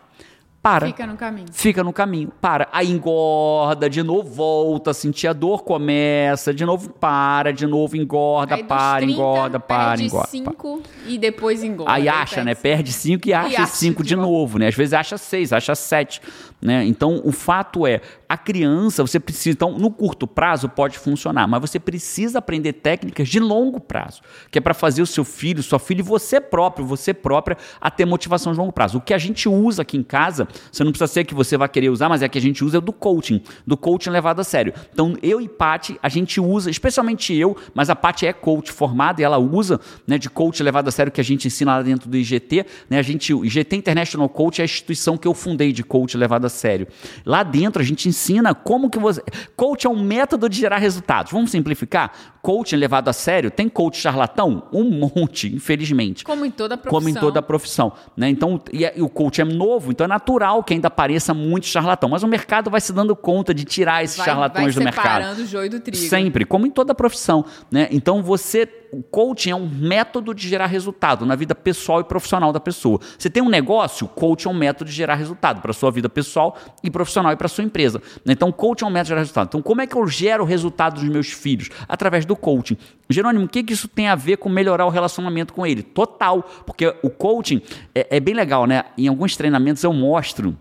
para. Fica no caminho. Fica no caminho, para. Aí engorda, de novo volta sentir a dor, começa, de novo para, de novo engorda, Aí para, 30, engorda, para, perde engorda. cinco e depois engorda. Aí acha, né? Perde cinco e acha acha cinco de de novo, né? Às vezes acha seis, acha sete, né? Então, o fato é, a criança, você precisa, então, no curto prazo pode funcionar, mas você precisa aprender técnicas de longo prazo, que é para fazer o seu filho, sua filha e você próprio, você própria, a ter motivação de longo prazo. O que a gente usa aqui em casa, você não precisa ser que você vai querer usar, mas é que a gente usa é do coaching, do coaching levado a sério. Então, eu e Pati, a gente usa, especialmente eu, mas a Pati é coach formada e ela usa, né, de coach levado a sério que a gente ensina lá dentro do IGT, né? A gente, o IGT International Coach é a instituição que eu fundei de coach levado a sério. Lá dentro a gente ensina como que você, coach é um método de gerar resultados. Vamos simplificar? Coaching levado a sério, tem coach charlatão? Um monte, infelizmente. Como em toda profissão. Como em toda profissão. Né? Então, e, e o coach é novo, então é natural que ainda apareça muito charlatão. Mas o mercado vai se dando conta de tirar esses vai, charlatões vai do mercado. separando o joio do trigo. Sempre, como em toda profissão. Né? Então você. O coaching é um método de gerar resultado na vida pessoal e profissional da pessoa. Você tem um negócio, o coaching é um método de gerar resultado para a sua vida pessoal e profissional e para sua empresa. Então, coaching é um método de resultado. Então, como é que eu gero resultado dos meus filhos? Através do coaching. Jerônimo, o que, que isso tem a ver com melhorar o relacionamento com ele? Total, porque o coaching é, é bem legal, né? Em alguns treinamentos eu mostro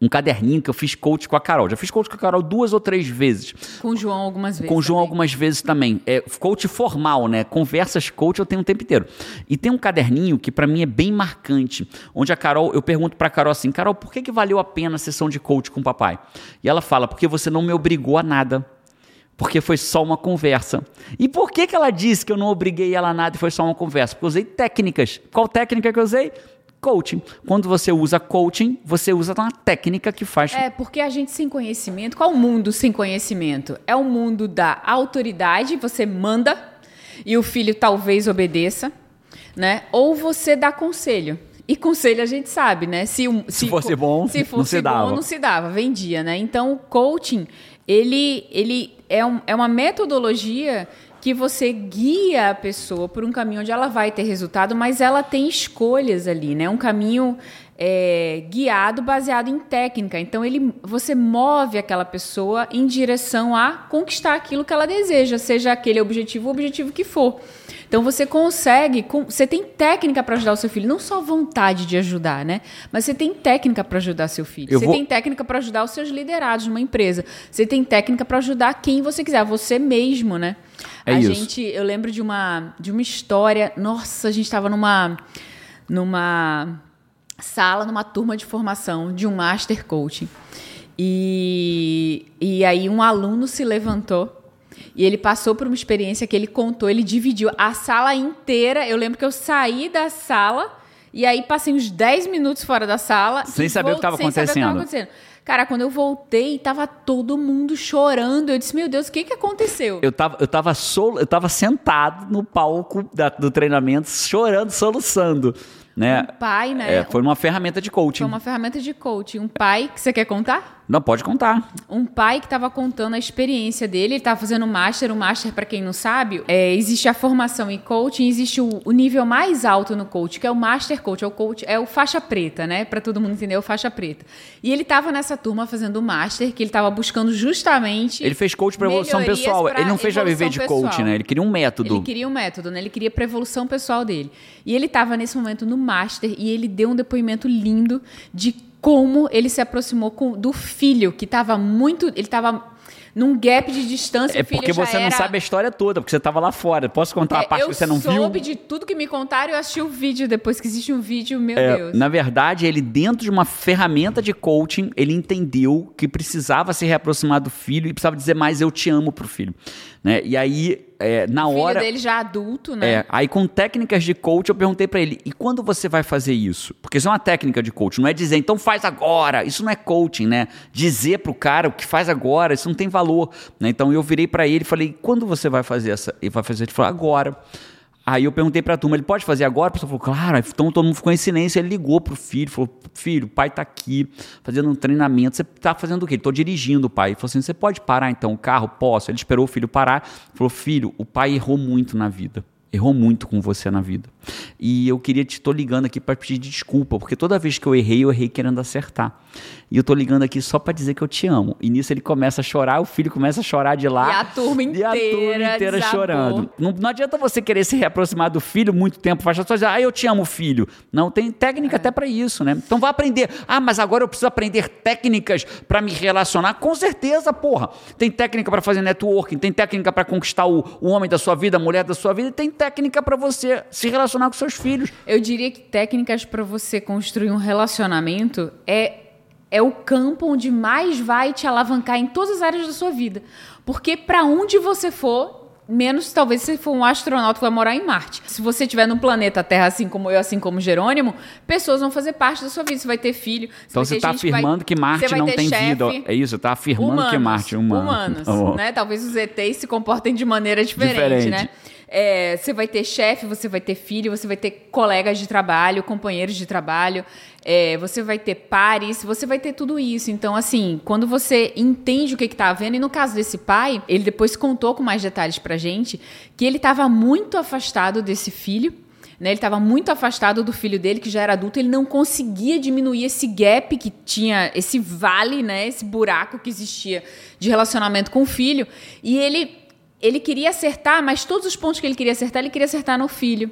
um caderninho que eu fiz coach com a Carol. Já fiz coach com a Carol duas ou três vezes. Com o João algumas vezes. Com o João também. algumas vezes também. É coach formal, né? Conversas coach eu tenho o tempo inteiro. E tem um caderninho que para mim é bem marcante, onde a Carol, eu pergunto pra Carol assim: "Carol, por que que valeu a pena a sessão de coach com o papai?" E ela fala: "Porque você não me obrigou a nada." Porque foi só uma conversa. E por que, que ela disse que eu não obriguei ela a nada e foi só uma conversa? Porque eu usei técnicas. Qual técnica que eu usei? Coaching. Quando você usa coaching, você usa uma técnica que faz. É, porque a gente sem conhecimento, qual o mundo sem conhecimento? É o mundo da autoridade, você manda e o filho talvez obedeça, né? Ou você dá conselho. E conselho a gente sabe, né? Se, se, se fosse bom, se fosse não se dava. bom, não se dava, vendia, né? Então, o coaching, ele, ele é, um, é uma metodologia que você guia a pessoa por um caminho onde ela vai ter resultado, mas ela tem escolhas ali, né? Um caminho é, guiado baseado em técnica. Então ele, você move aquela pessoa em direção a conquistar aquilo que ela deseja, seja aquele objetivo, o objetivo que for. Então você consegue, você tem técnica para ajudar o seu filho, não só vontade de ajudar, né? Mas você tem técnica para ajudar seu filho. Eu você vou... tem técnica para ajudar os seus liderados numa empresa. Você tem técnica para ajudar quem você quiser, você mesmo, né? É a isso. gente, eu lembro de uma de uma história, nossa, a gente estava numa numa sala, numa turma de formação de um master coaching. E, e aí um aluno se levantou e ele passou por uma experiência que ele contou, ele dividiu a sala inteira. Eu lembro que eu saí da sala e aí passei uns 10 minutos fora da sala. Sem saber o que estava acontecendo. Cara, quando eu voltei, tava todo mundo chorando. Eu disse, meu Deus, o que, que aconteceu? Eu tava, eu tava, sol, eu tava sentado no palco da, do treinamento, chorando, soluçando. Né? Um pai, né? É, foi uma ferramenta de coaching. Foi uma ferramenta de coaching. Um pai que você quer contar? Não, pode contar. Um pai que estava contando a experiência dele, ele estava fazendo um master. O master, para quem não sabe, é, existe a formação em coaching, existe o, o, nível mais alto no coaching, que é o master coach, é o coach, é o faixa preta, né? Para todo mundo entender, é o faixa preta. E ele estava nessa turma fazendo o master, que ele estava buscando justamente. Ele fez coach para evolução pessoal. Ele não fez já viver de pessoal. coach, né? Ele queria um método. Ele queria um método, né? Ele queria para evolução pessoal dele. E ele estava nesse momento no master e ele deu um depoimento lindo de como ele se aproximou com, do filho, que estava muito. Ele estava num gap de distância. É porque você não era... sabe a história toda, porque você estava lá fora. Posso contar é, a parte que você não viu? Eu soube de tudo que me contaram eu assisti o vídeo depois que existe um vídeo, meu é, Deus. Na verdade, ele dentro de uma ferramenta de coaching, ele entendeu que precisava se reaproximar do filho e precisava dizer mais eu te amo pro filho. Né? E aí, é, na o hora. dele já adulto, né? É, aí com técnicas de coach, eu perguntei para ele: e quando você vai fazer isso? Porque isso é uma técnica de coach, não é dizer, então faz agora. Isso não é coaching, né? Dizer pro cara o que faz agora, isso não tem valor. Né? Então eu virei para ele e falei: quando você vai fazer essa? Ele vai fazer, ele falou: agora. Aí eu perguntei pra turma, ele pode fazer agora? A pessoa falou, claro. Então todo mundo ficou em silêncio. Ele ligou pro filho, falou, filho, o pai tá aqui fazendo um treinamento. Você tá fazendo o quê? Ele tô dirigindo o pai. Ele falou assim, você pode parar então o carro? Posso. Ele esperou o filho parar. Falou, filho, o pai errou muito na vida errou muito com você na vida. E eu queria te tô ligando aqui para pedir desculpa, porque toda vez que eu errei, eu errei querendo acertar. E eu tô ligando aqui só para dizer que eu te amo. E nisso ele começa a chorar, o filho começa a chorar de lá. E a turma inteira, e a turma inteira chorando. Não, não, adianta você querer se reaproximar do filho muito tempo, faz só dizer, ah, eu te amo, filho. Não, tem técnica é. até para isso, né? Então vá aprender. Ah, mas agora eu preciso aprender técnicas para me relacionar. Com certeza, porra. Tem técnica para fazer networking, tem técnica para conquistar o, o homem da sua vida, a mulher da sua vida, tem técnica para você se relacionar com seus filhos. Eu diria que técnicas para você construir um relacionamento é é o campo onde mais vai te alavancar em todas as áreas da sua vida. Porque para onde você for, menos talvez se for um astronauta que vai morar em Marte. Se você estiver no planeta Terra, assim como eu, assim como Jerônimo, pessoas vão fazer parte da sua vida. Você vai ter filho. Então você está afirmando vai, que Marte não tem chefe, vida. É isso, está afirmando humanos, que Marte é humano. Humanos, oh. né? Talvez os ETs se comportem de maneira diferente, diferente. né? É, você vai ter chefe, você vai ter filho, você vai ter colegas de trabalho, companheiros de trabalho, é, você vai ter pares, você vai ter tudo isso. Então, assim, quando você entende o que está havendo, e no caso desse pai, ele depois contou com mais detalhes pra gente que ele estava muito afastado desse filho. Né, ele estava muito afastado do filho dele, que já era adulto, ele não conseguia diminuir esse gap que tinha, esse vale, né, esse buraco que existia de relacionamento com o filho. E ele ele queria acertar, mas todos os pontos que ele queria acertar, ele queria acertar no filho.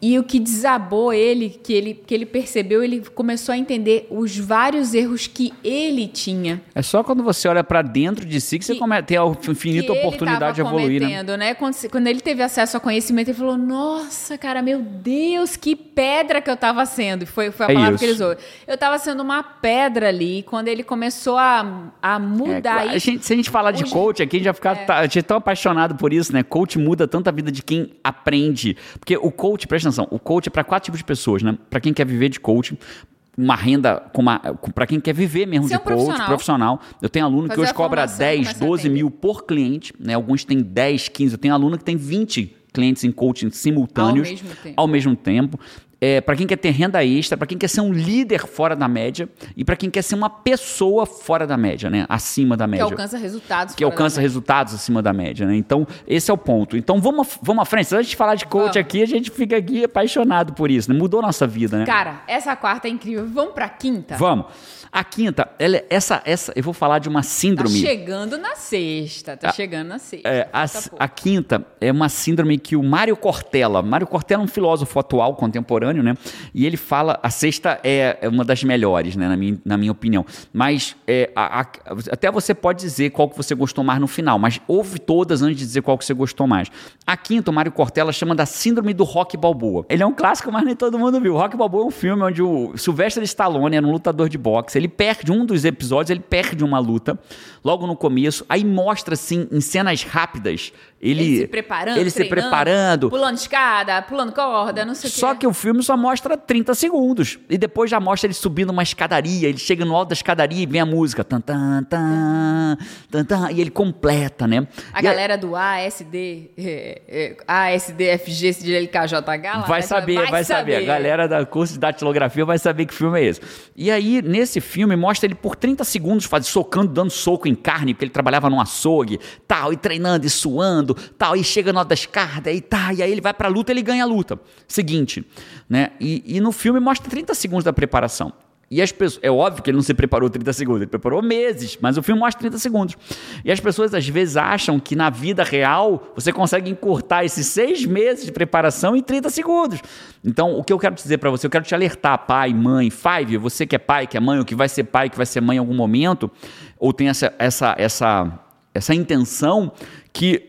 E o que desabou ele, que ele, que ele percebeu, ele começou a entender os vários erros que ele tinha. É só quando você olha para dentro de si que, que você come, tem a infinita oportunidade de evoluir, né? né? Quando, quando, ele teve acesso ao conhecimento, ele falou: Nossa, cara, meu Deus, que pedra que eu estava sendo. Foi, foi a é palavra isso. que ele usou. Eu estava sendo uma pedra ali. Quando ele começou a, a mudar. É, a gente, se a gente falar de coach aqui, a gente já ficar é. tá, a gente é tão apaixonado por isso, né? Coach muda tanto a vida de quem aprende. Porque o coach, presta atenção, o coach é para quatro tipos de pessoas, né? Para quem quer viver de coaching, uma renda para quem quer viver mesmo Ser de um coach, profissional. profissional. Eu tenho aluno Fazer que hoje cobra 10, 12 mil por cliente, né? Alguns têm 10, 15. Eu tenho aluno que tem 20 clientes em coaching simultâneos ao mesmo tempo. Ao mesmo tempo é, para quem quer ter renda extra, para quem quer ser um líder fora da média e para quem quer ser uma pessoa fora da média, né? Acima da média. Que alcança resultados. Que alcança resultados acima da média, né? Então, esse é o ponto. Então, vamos, vamos à frente. Antes de falar de coach vamos. aqui, a gente fica aqui apaixonado por isso, né? Mudou nossa vida, né? Cara, essa quarta é incrível. Vamos para a quinta? Vamos. A quinta, ela, é, essa, essa, eu vou falar de uma síndrome. Tá chegando na sexta, tá a, chegando na sexta. É, a, a, quinta é uma síndrome que o Mário Cortella, Mário Cortella é um filósofo atual, contemporâneo, né? E ele fala, a sexta é, é uma das melhores, né? Na minha, na minha opinião. Mas é, a, até você pode dizer qual que você gostou mais no final, mas ouve todas antes de dizer qual que você gostou mais. A quinta, o Mário Cortella chama da síndrome do Rock Balboa. Ele é um clássico, mas nem todo mundo viu. O Rock Balboa é um filme onde o Sylvester Stallone era um lutador de boxe ele perde um dos episódios, ele perde uma luta logo no começo, aí mostra assim em cenas rápidas ele, ele se preparando, ele se preparando, pulando escada, pulando corda, não sei o que. Só que o filme só mostra 30 segundos e depois já mostra ele subindo uma escadaria, ele chega no alto da escadaria e vem a música, tan tan tan, tan, tan e ele completa, né? A e galera a... do ASD, é, é, ASDFG, LKJH, vai saber, vai, vai saber. saber. A galera da curso de datilografia vai saber que filme é esse. E aí nesse filme mostra ele por 30 segundos faz, socando, dando soco em carne, porque ele trabalhava num açougue, tal, e treinando e suando tal, e chega no das cartas, e tá, e aí ele vai pra luta, ele ganha a luta. Seguinte, né? E, e no filme mostra 30 segundos da preparação. E as pessoas, é óbvio que ele não se preparou 30 segundos, ele preparou meses, mas o filme mostra 30 segundos. E as pessoas às vezes acham que na vida real você consegue encurtar esses seis meses de preparação em 30 segundos. Então, o que eu quero dizer para você, eu quero te alertar, pai, mãe, five, você que é pai, que é mãe, ou que vai ser pai, que vai ser mãe em algum momento, ou tem essa, essa, essa, essa intenção, que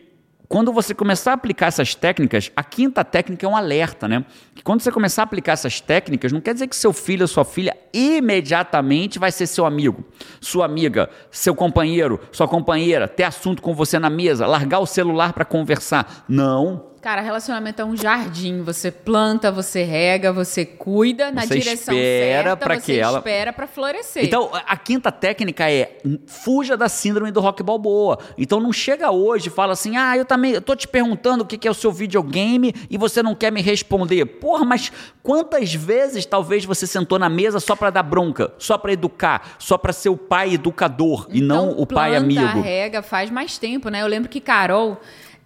quando você começar a aplicar essas técnicas, a quinta técnica é um alerta, né? Que quando você começar a aplicar essas técnicas, não quer dizer que seu filho ou sua filha imediatamente vai ser seu amigo, sua amiga, seu companheiro, sua companheira, ter assunto com você na mesa, largar o celular para conversar. Não. Cara, relacionamento é um jardim. Você planta, você rega, você cuida na você direção espera certa, você que ela... espera para florescer. Então, a quinta técnica é fuja da síndrome do rock balboa. Então, não chega hoje e fala assim: "Ah, eu também, eu tô te perguntando o que é o seu videogame e você não quer me responder". Porra, mas quantas vezes talvez você sentou na mesa só para dar bronca, só para educar, só para ser o pai educador então, e não o pai amigo? Planta, rega faz mais tempo, né? Eu lembro que Carol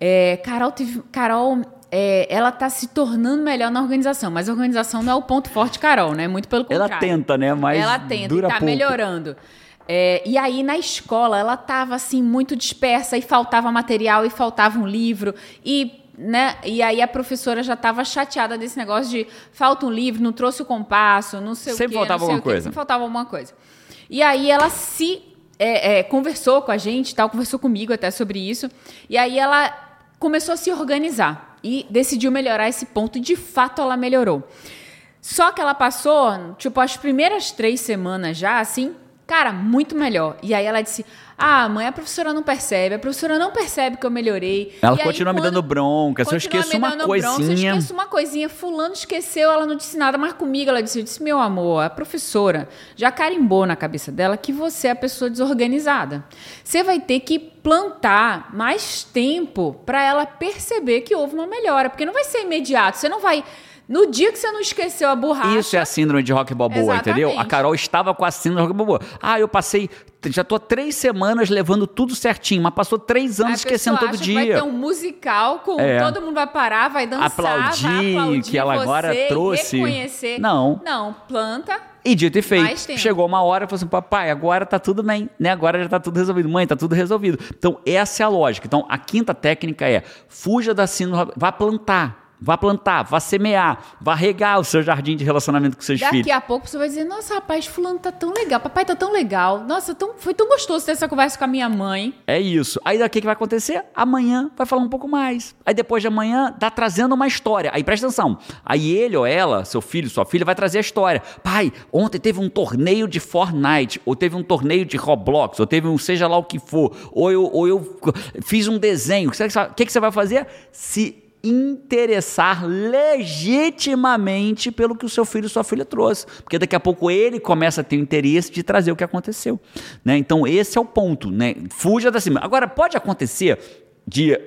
é, Carol, teve, Carol é, ela está se tornando melhor na organização, mas a organização não é o ponto forte de Carol, né? Muito pelo contrário. Ela tenta, né? Mas ela tenta dura e tá pouco. melhorando. É, e aí na escola ela estava assim muito dispersa e faltava material e faltava um livro e né? E aí a professora já estava chateada desse negócio de falta um livro, não trouxe o compasso, não sei sempre o quê. Faltava alguma coisa. Sempre faltava alguma coisa. E aí ela se é, é, conversou com a gente, tal, conversou comigo até sobre isso. E aí ela começou a se organizar e decidiu melhorar esse ponto. E de fato ela melhorou. Só que ela passou, tipo, as primeiras três semanas já, assim, cara, muito melhor. E aí ela disse: ah, mãe, a professora não percebe, a professora não percebe que eu melhorei. Ela e continua aí, me dando bronca, se eu esqueço uma coisinha. Bronca, se eu esqueço uma coisinha, fulano esqueceu, ela não disse nada, mas comigo ela disse, eu disse, meu amor, a professora já carimbou na cabeça dela que você é a pessoa desorganizada. Você vai ter que plantar mais tempo para ela perceber que houve uma melhora, porque não vai ser imediato, você não vai no dia que você não esqueceu a borracha. Isso é a síndrome de rock balboa, entendeu? A Carol estava com a síndrome de rock balboa. Ah, eu passei. Já tô três semanas levando tudo certinho, mas passou três anos esquecendo todo dia. vai ter um musical com é. todo mundo vai parar, vai dançar, aplaudir, vai aplaudir que ela agora trouxe. Reconhecer. Não. Não, planta. E dito e feito, chegou uma hora e falou assim: papai, agora tá tudo bem, né? Agora já tá tudo resolvido. Mãe, tá tudo resolvido. Então, essa é a lógica. Então, a quinta técnica é: fuja da síndrome, vá plantar vá plantar, vá semear, vá regar o seu jardim de relacionamento com seus Daqui filhos. Daqui a pouco você vai dizer, nossa, rapaz, fulano tá tão legal, papai tá tão legal, nossa, tão, foi tão gostoso ter essa conversa com a minha mãe. É isso. Aí daqui que vai acontecer? Amanhã vai falar um pouco mais. Aí depois de amanhã tá trazendo uma história. Aí presta atenção. Aí ele ou ela, seu filho, sua filha, vai trazer a história. Pai, ontem teve um torneio de Fortnite, ou teve um torneio de Roblox, ou teve um seja lá o que for, ou eu, ou eu fiz um desenho. O que, que você vai fazer? Se interessar legitimamente pelo que o seu filho e sua filha trouxe. Porque daqui a pouco ele começa a ter o interesse de trazer o que aconteceu. Né? Então, esse é o ponto. Né? Fuja da cima. Agora, pode acontecer de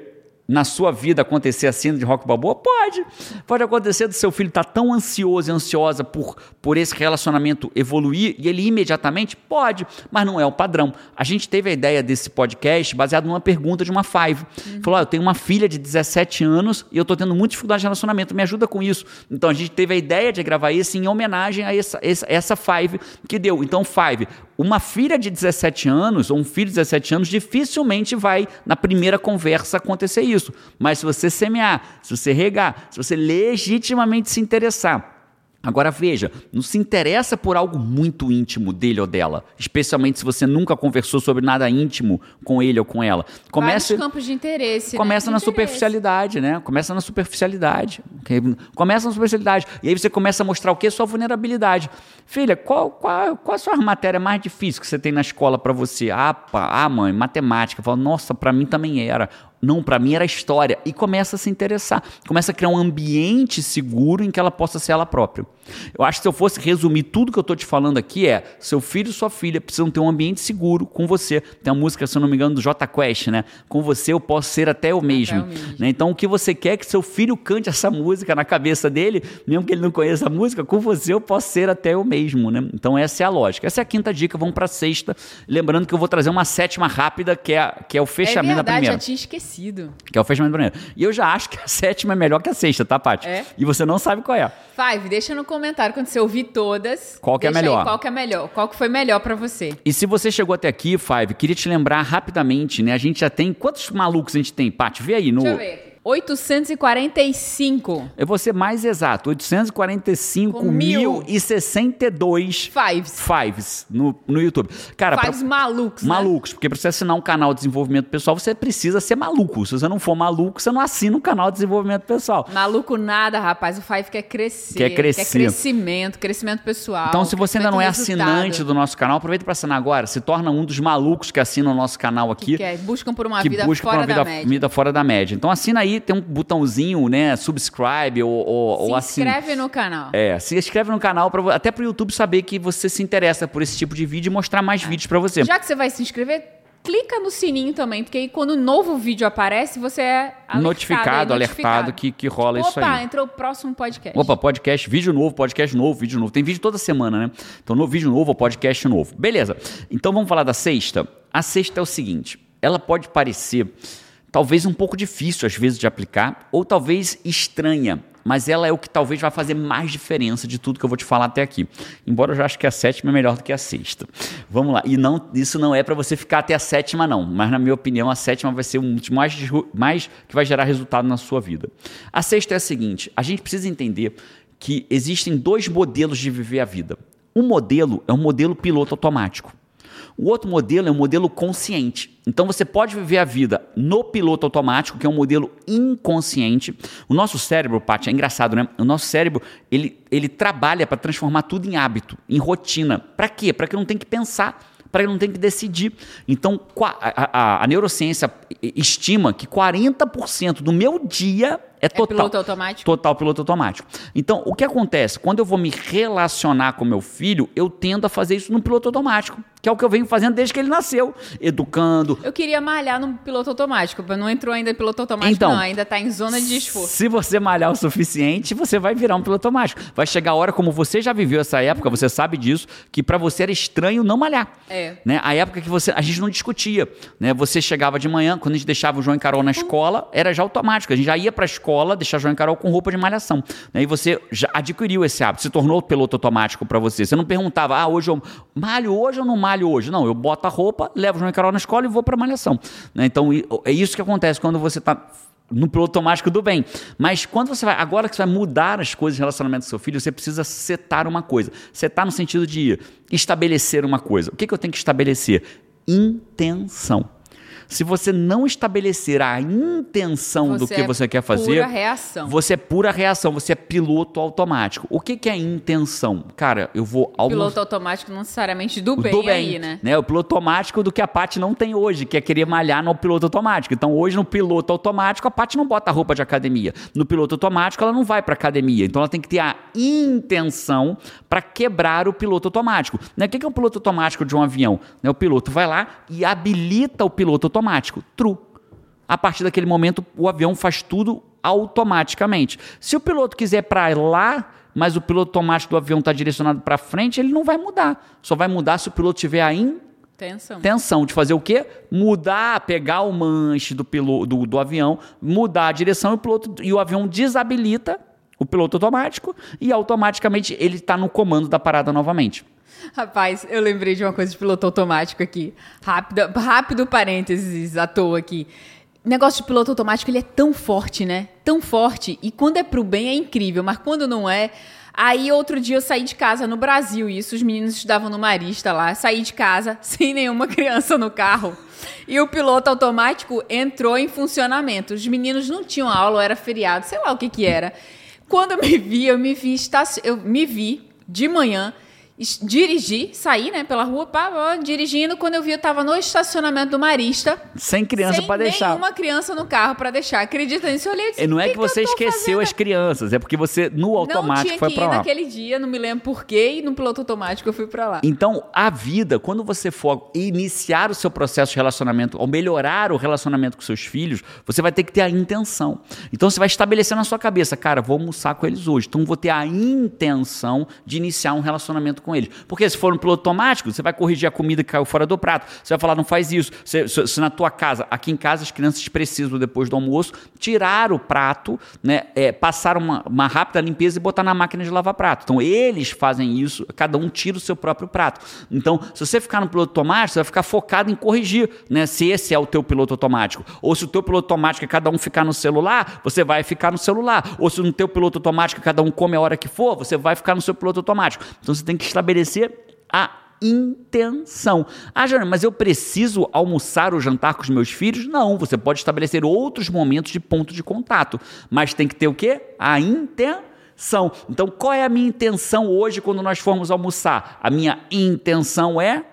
na sua vida acontecer a cena de rock balboa? Pode. Pode acontecer do seu filho estar tá tão ansioso e ansiosa por, por esse relacionamento evoluir e ele imediatamente? Pode, mas não é o padrão. A gente teve a ideia desse podcast baseado numa pergunta de uma Five. Uhum. Falou: ah, eu tenho uma filha de 17 anos e eu estou tendo muita dificuldade de relacionamento, me ajuda com isso. Então a gente teve a ideia de gravar isso em homenagem a essa, essa, essa Five que deu. Então, Five, uma filha de 17 anos ou um filho de 17 anos dificilmente vai, na primeira conversa, acontecer isso. Mas se você semear, se você regar, se você legitimamente se interessar, Agora veja, não se interessa por algo muito íntimo dele ou dela, especialmente se você nunca conversou sobre nada íntimo com ele ou com ela. Começa Vários campos de interesse. Né? Começa né? na superficialidade, né? Começa na superficialidade. Começa na superficialidade. E aí você começa a mostrar o que? Sua vulnerabilidade. Filha, qual, qual, qual a sua matéria mais difícil que você tem na escola para você? Ah, pá, ah, mãe, matemática. Fala, nossa, para mim também era. Não, para mim era história. E começa a se interessar. Começa a criar um ambiente seguro em que ela possa ser ela própria. Eu acho que se eu fosse resumir tudo que eu estou te falando aqui é: seu filho e sua filha precisam ter um ambiente seguro com você. Tem uma música, se eu não me engano, do J Quest, né? Com você eu posso ser até eu mesmo. Até eu mesmo. Né? Então o que você quer é que seu filho cante essa música na cabeça dele, mesmo que ele não conheça a música, com você eu posso ser até eu mesmo, né? Então essa é a lógica. Essa é a quinta dica, vamos para a sexta. Lembrando que eu vou trazer uma sétima rápida, que é, que é o fechamento é verdade, da primeira. já tinha esquecido. Que é o fechamento da primeira. E eu já acho que a sétima é melhor que a sexta, tá, Paty? É? E você não sabe qual é. Five, deixa no comentário quando você ouvir todas. Qual que é melhor? Aí, qual que é melhor? Qual que foi melhor para você? E se você chegou até aqui, Five, queria te lembrar rapidamente, né? A gente já tem quantos malucos a gente tem, Paty? Vê aí no Deixa eu ver. 845. Eu vou ser mais exato. 845.062 Fives. Fives no, no YouTube. Cara, Fives pra, malucos. Né? Malucos. Porque para você assinar um canal de desenvolvimento pessoal, você precisa ser maluco. Se você não for maluco, você não assina um canal de desenvolvimento pessoal. Maluco nada, rapaz. O Five quer crescer. Quer crescer. Quer crescimento, crescimento pessoal. Então, se você ainda não é resultado. assinante do nosso canal, aproveita para assinar agora. Se torna um dos malucos que assinam o nosso canal aqui. Que buscam por uma vida fora por uma vida, da média. vida fora da média. Então, assina aí tem um botãozinho, né? Subscribe ou, ou, se ou Se inscreve no canal. É, se inscreve no canal, pra, até para o YouTube saber que você se interessa por esse tipo de vídeo e mostrar mais é. vídeos para você. Já que você vai se inscrever, clica no sininho também, porque aí quando um novo vídeo aparece, você é alertado, notificado, é alertado que, que rola Opa, isso aí. Opa, entrou o próximo podcast. Opa, podcast, vídeo novo, podcast novo, vídeo novo. Tem vídeo toda semana, né? Então, no vídeo novo, podcast novo. Beleza. Então, vamos falar da sexta. A sexta é o seguinte, ela pode parecer talvez um pouco difícil às vezes de aplicar, ou talvez estranha, mas ela é o que talvez vai fazer mais diferença de tudo que eu vou te falar até aqui. Embora eu já acho que a sétima é melhor do que a sexta. Vamos lá. E não, isso não é para você ficar até a sétima, não. Mas, na minha opinião, a sétima vai ser um dos mais, mais que vai gerar resultado na sua vida. A sexta é a seguinte: a gente precisa entender que existem dois modelos de viver a vida. Um modelo é um modelo piloto automático. O outro modelo é um modelo consciente. Então você pode viver a vida no piloto automático, que é um modelo inconsciente. O nosso cérebro, Paty, é engraçado, né? O nosso cérebro, ele, ele trabalha para transformar tudo em hábito, em rotina. Para quê? Para que não tenha que pensar para que não tenha que decidir. Então, a, a, a neurociência estima que 40% do meu dia é, total. É piloto automático? Total piloto automático. Então, o que acontece? Quando eu vou me relacionar com meu filho, eu tendo a fazer isso no piloto automático, que é o que eu venho fazendo desde que ele nasceu, educando. Eu queria malhar no piloto automático, mas não entrou ainda em piloto automático, então, não, ainda está em zona de esforço. Se você malhar o suficiente, você vai virar um piloto automático. Vai chegar a hora, como você já viveu essa época, você sabe disso, que para você era estranho não malhar. É. Né? A época que você, a gente não discutia, né? Você chegava de manhã, quando a gente deixava o João e Carol na escola, era já automático. A gente já ia para a escola, deixar João e Carol com roupa de malhação. Né? E você já adquiriu esse hábito, se tornou piloto automático para você. Você não perguntava, ah, hoje eu malho hoje ou não malho hoje? Não, eu boto a roupa, levo João e Carol na escola e vou para malhação. Né? Então é isso que acontece quando você está no piloto automático do bem. Mas quando você vai, agora que você vai mudar as coisas em relacionamento com seu filho, você precisa setar uma coisa. Setar no sentido de estabelecer uma coisa. O que, que eu tenho que estabelecer? Intenção. Se você não estabelecer a intenção Você do que é você quer fazer, pura reação. você é pura reação, você é piloto automático. O que, que é intenção? Cara, eu vou almoçar. Piloto automático não necessariamente do bem, do bem, aí, né? O piloto automático do que a Paty não tem hoje, que é querer malhar no piloto automático. Então, hoje, no piloto automático, a Paty não bota roupa de academia. No piloto automático, ela não vai para academia. Então, ela tem que ter a intenção para quebrar o piloto automático. Né? O que que é o piloto automático de um avião? Né? O piloto vai lá e habilita o piloto automático. True. A partir daquele momento, o avião faz tudo automaticamente. Se o piloto quiser para lá, mas o piloto automático do avião está direcionado para frente, ele não vai mudar. Só vai mudar se o piloto tiver a Tensão. intenção de fazer o quê? Mudar, pegar o manche do, piloto, do, do avião, mudar a direção e o, piloto, e o avião desabilita o piloto automático e automaticamente ele está no comando da parada novamente. Rapaz, eu lembrei de uma coisa de piloto automático aqui. Rápido, rápido parênteses à toa aqui. Negócio de piloto automático, ele é tão forte, né? Tão forte. E quando é pro bem é incrível, mas quando não é... Aí outro dia eu saí de casa no Brasil, isso os meninos estudavam no Marista lá, saí de casa sem nenhuma criança no carro. E o piloto automático entrou em funcionamento. Os meninos não tinham aula, era feriado, sei lá o que que era. Quando eu me vi, eu me vi, eu me vi de manhã dirigi, saí, né, pela rua, pá, pá, dirigindo. Quando eu vi, eu tava no estacionamento do Marista. Sem criança sem para deixar. nenhuma criança no carro pra deixar. Acredita nisso? Eu olhei e disse, E não é que, que você esqueceu fazendo as crianças, é porque você no automático não tinha foi que para ir lá. naquele dia, não me lembro porquê, e no piloto automático eu fui pra lá. Então, a vida, quando você for iniciar o seu processo de relacionamento, ou melhorar o relacionamento com seus filhos, você vai ter que ter a intenção. Então, você vai estabelecer na sua cabeça, cara, vou almoçar com eles hoje. Então, vou ter a intenção de iniciar um relacionamento com eles. Porque se for no piloto automático, você vai corrigir a comida que caiu fora do prato. Você vai falar, não faz isso. Se, se- se na tua casa, aqui em casa, as crianças precisam, depois do almoço, tirar o prato, né, é, passar uma, uma rápida limpeza e botar na máquina de lavar prato. Então, eles fazem isso, cada um tira o seu próprio prato. Então, se você ficar no piloto automático, você vai ficar focado em corrigir, né, se esse é o teu piloto automático. Ou se o teu piloto automático é cada um ficar no celular, você vai ficar no celular. Ou se no teu piloto automático cada um come a hora que for, você vai ficar no seu piloto automático. Então, você tem que estabelecer a intenção. Ah, Jana, mas eu preciso almoçar ou jantar com os meus filhos? Não, você pode estabelecer outros momentos de ponto de contato, mas tem que ter o quê? A intenção. Então, qual é a minha intenção hoje quando nós formos almoçar? A minha intenção é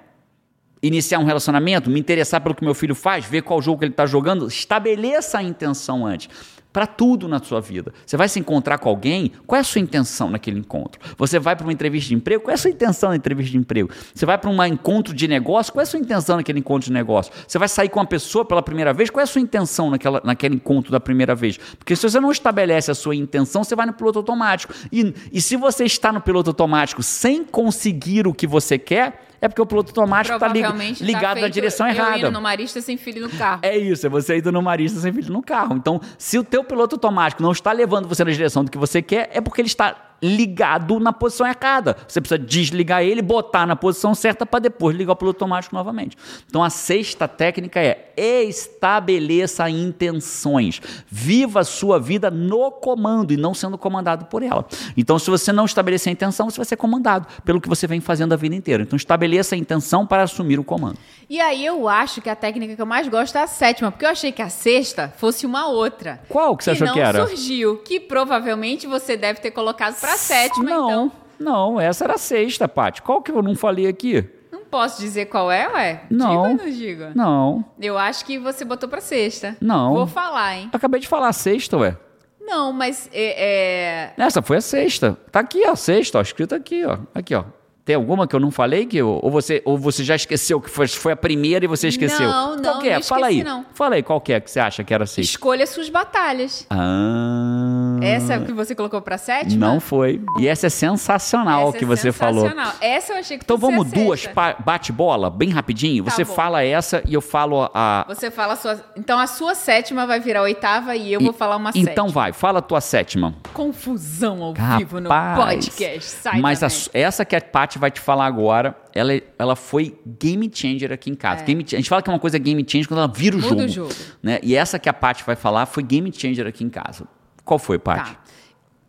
iniciar um relacionamento, me interessar pelo que meu filho faz, ver qual jogo que ele está jogando, estabeleça a intenção antes. Para tudo na sua vida. Você vai se encontrar com alguém, qual é a sua intenção naquele encontro? Você vai para uma entrevista de emprego, qual é a sua intenção na entrevista de emprego? Você vai para um encontro de negócio, qual é a sua intenção naquele encontro de negócio? Você vai sair com uma pessoa pela primeira vez, qual é a sua intenção naquela, naquele encontro da primeira vez? Porque se você não estabelece a sua intenção, você vai no piloto automático. E, e se você está no piloto automático sem conseguir o que você quer, é porque o piloto automático está tá ligado na feito direção eu errada. indo no Marista sem filho no carro. É isso, é você indo no marista sem filho no carro. Então, se o teu piloto automático não está levando você na direção do que você quer, é porque ele está ligado na posição errada. Você precisa desligar ele, botar na posição certa para depois ligar o piloto automático novamente. Então, a sexta técnica é estabeleça intenções. Viva a sua vida no comando e não sendo comandado por ela. Então, se você não estabelecer a intenção, você vai ser comandado pelo que você vem fazendo a vida inteira. Então, estabeleça a intenção para assumir o comando. E aí eu acho que a técnica que eu mais gosto é a sétima, porque eu achei que a sexta fosse uma outra. Qual que você achou não que era? surgiu, que provavelmente você deve ter colocado pra sétima, não, então. não, essa era a sexta, Paty. Qual que eu não falei aqui? Não posso dizer qual é, ué? Não. Diga ou não diga? Não, Eu acho que você botou pra sexta. Não. Vou falar, hein? acabei de falar a sexta, ué. Não, mas é, é, Essa foi a sexta. Tá aqui, ó, a sexta, ó, escrito aqui, ó. Aqui, ó. Tem alguma que eu não falei que eu- ou você ou você já esqueceu que foi, foi a primeira e você esqueceu? Não, qual não, que é? não Fala aí. esqueci, não. Fala aí qual que é que você acha que era a sexta. escolha suas batalhas. Ah. essa que você colocou pra sétima? Não foi. E essa é sensacional Essa que é você falou. sensacional. Essa eu achei que Então vamos duas bate-bola, bem rapidinho. Tá você bom. fala essa e eu falo a. Você fala a sua. Então a sua sétima vai virar a oitava e eu e- vou falar uma Então sétima. vai, fala a tua sétima. Confusão ao vivo no Rapaz, podcast. Sai Mas a essa que a Paty vai te falar agora, ela, ela foi game changer aqui em casa. Game cha- a gente fala que é uma coisa game changer quando ela vira o É. Muda jogo. o jogo. Né? E essa que a Paty vai falar foi game changer aqui em casa. Qual foi, Paty? Tá.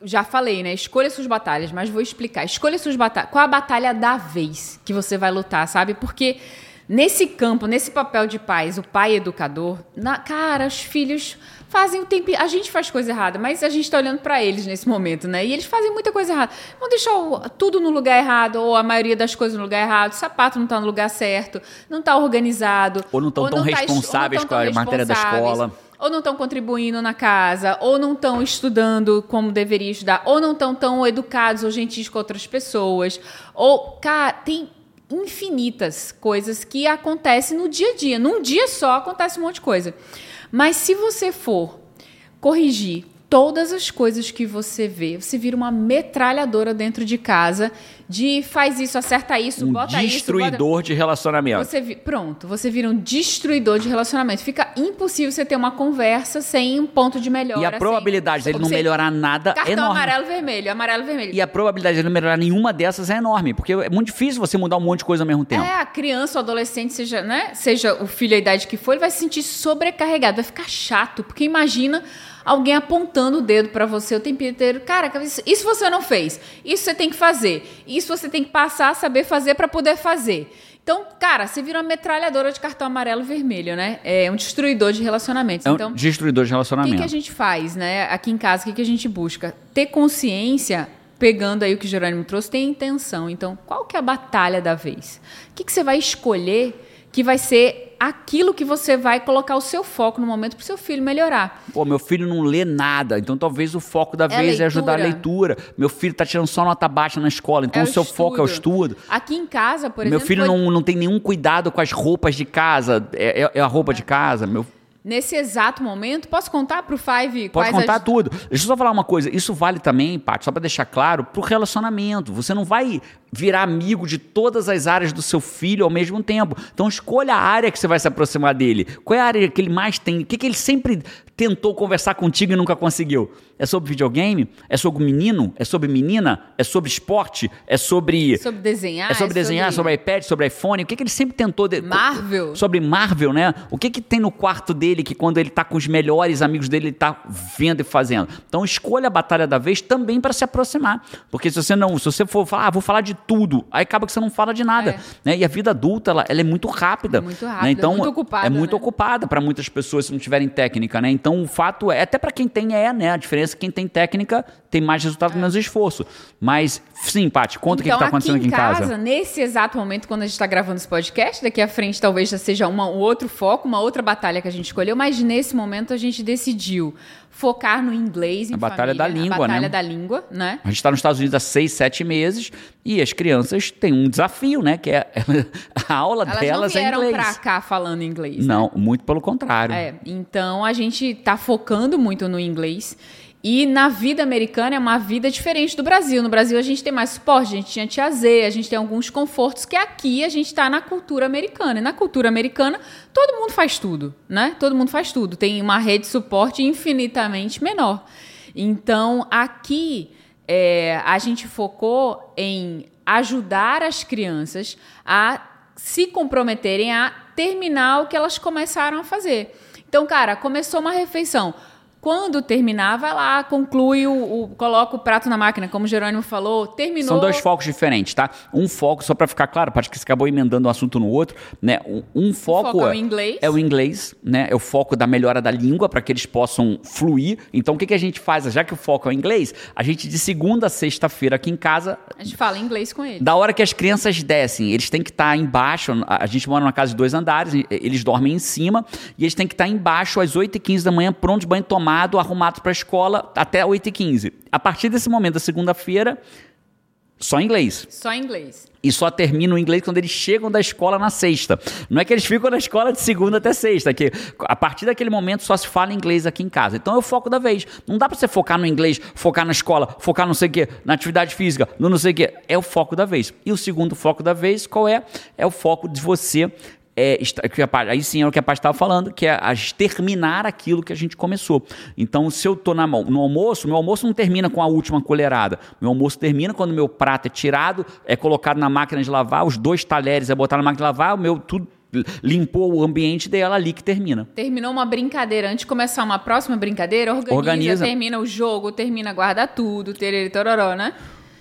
Já falei, né? Escolha suas batalhas, mas vou explicar. Escolha suas batalhas. Qual a batalha da vez que você vai lutar, sabe? Porque nesse campo, nesse papel de pais, o pai educador, na, cara, os filhos fazem o tempo. A gente faz coisa errada, mas a gente tá olhando pra eles nesse momento, né? E eles fazem muita coisa errada. Vão deixar o- tudo no lugar errado, ou a maioria das coisas no lugar errado, o sapato não tá no lugar certo, não tá organizado. Ou não tão tão tá responsáveis com a matéria da escola. ou não estão contribuindo na casa, ou não estão estudando como deveria estudar, ou não estão tão educados ou gentis com outras pessoas. Ou, cara, tem infinitas coisas que acontecem no dia a dia. Num dia só acontece um monte de coisa. Mas se você for corrigir todas as coisas que você vê, você vira uma metralhadora dentro de casa de faz isso, acerta isso, Um bota isso, bota... destruidor de relacionamento. Você vi- pronto, você vira um destruidor de relacionamento. Fica impossível você ter uma conversa sem um ponto de melhora. E a sem- probabilidade dele não melhorar nada é Cartão enorme. amarelo, vermelho, amarelo, vermelho. E a probabilidade dele não melhorar nenhuma dessas é enorme, porque é muito difícil você mudar um monte de coisa ao mesmo tempo. É, a criança ou adolescente, seja, né, seja o filho a idade que for, ele vai se sentir sobrecarregado, vai ficar chato, porque imagina alguém apontando o dedo pra você o tempo inteiro. Cara, isso, você não fez. Isso você tem que fazer. Isso você tem que passar a saber fazer pra poder fazer. Então, cara, você vira uma metralhadora de cartão amarelo e vermelho, né? É um destruidor de relacionamentos. É um então, destruidor de O que, que a gente faz, né? Aqui em casa, o que, que a gente busca? Ter consciência, pegando aí o que o Jerônimo trouxe, ter intenção. Então, qual que é a batalha da vez? O que, que você vai escolher que vai ser aquilo que você vai colocar o seu foco no momento para o seu filho melhorar? Pô, meu filho não lê nada, então talvez o foco da É vez é ajudar a leitura. Meu filho tá tirando só nota baixa na escola, então É o seu foco é o estudo. Aqui em casa, por meu exemplo, filho foi- não, não tem nenhum cuidado com as roupas de casa, é, é- é a roupa de casa. Meu, nesse exato momento, posso contar para o Five Pode quais contar as... tudo. Deixa eu só falar uma coisa. Isso vale também, Paty, só para deixar claro, pro relacionamento. Você não vai virar amigo de todas as áreas do seu filho ao mesmo tempo. Então escolha a área que você vai se aproximar dele. Qual é a área que ele mais tem? O que, que ele sempre tentou conversar contigo e nunca conseguiu? É sobre videogame? É sobre menino? É sobre menina? É sobre esporte? É sobre. Sobre desenhar, É sobre desenhar, sobre- sobre iPad, sobre iPhone. O que, que ele sempre tentou. De... Marvel. Sobre Marvel, né? O que, que tem no quarto dele que quando ele tá com os melhores amigos dele, ele tá vendo e fazendo? Então escolha a batalha da vez também para se aproximar. Porque se você não, se você for falar, ah, vou falar de tudo, aí acaba que você não fala de nada. É. Né? E a vida adulta, ela, ela é muito rápida. É muito né? rápida, Então, muito ocupada, É muito né? ocupada para muitas pessoas se não tiverem técnica, né? Então o fato é, até para quem tem é, né? A diferença é que quem tem técnica tem mais resultado, menos esforço. Mas sim, Paty, conta o que, que tá acontecendo aqui em casa. Nesse exato momento, quando a gente está gravando esse podcast, daqui à frente talvez já seja uma, um outro foco, uma outra batalha que a gente escolheu, mas nesse momento a gente decidiu focar no inglês. Em A batalha família, da língua, A batalha né? da língua, né? A gente está nos Estados Unidos há seis, sete meses e as crianças têm um desafio, né? Que é a aula Elas delas não é vieram inglês. pra cá falando inglês. né? Não, muito pelo contrário. É, então a gente tá focando muito no inglês. E na vida americana é uma vida diferente do Brasil. No Brasil a gente tem mais suporte, a gente tinha tia Z, a gente tem alguns confortos que aqui a gente está na cultura americana. E na cultura americana todo mundo faz tudo, né? Todo mundo faz tudo. Tem uma rede de suporte infinitamente menor. Então aqui é, a gente focou em ajudar as crianças a se comprometerem a terminar o que elas começaram a fazer. Então, cara, começou uma refeição. Quando terminar, vai lá, conclui, o, o- coloca o prato na máquina, como o Jerônimo falou, terminou. São dois focos diferentes, tá? Um foco, só para ficar claro, acho que você acabou emendando um assunto no outro, né? Um, foco, foco é o inglês. É o inglês, né? É o foco da melhora da língua para que eles possam fluir. Então, o que, que a gente faz? Já que o foco é o inglês, a gente de segunda a sexta-feira aqui em casa A gente fala inglês com ele. Da hora que as crianças descem, eles têm que estar embaixo. A gente mora numa casa de dois andares, eles dormem em cima, e eles têm que estar embaixo às 8h15 da manhã, prontos, banho tomado, arrumados para a escola, até 8h15. A partir desse momento, da segunda-feira, Só inglês. Só inglês. E só terminam o inglês quando eles chegam da escola na sexta. Não é que eles ficam na escola de segunda até sexta, que a partir daquele momento só se fala inglês aqui em casa. Então é o foco da vez. Não dá para você focar no inglês, focar na escola, focar não sei o quê, na atividade física, no não sei o quê. É o foco da vez. E o segundo foco da vez, qual é? É o foco de você é, aí sim é o que a Paty estava falando, que é terminar aquilo que a gente começou. Então, se eu estou no almoço, meu almoço não termina com a última colherada. Meu almoço termina quando meu prato é tirado, é colocado na máquina de lavar, os dois talheres é botar na máquina de lavar, o meu tudo limpou o ambiente dela ali que termina. Terminou uma brincadeira. Antes de começar uma próxima brincadeira, organiza, organiza. termina o jogo, termina, guarda tudo, tererê, tororó, né?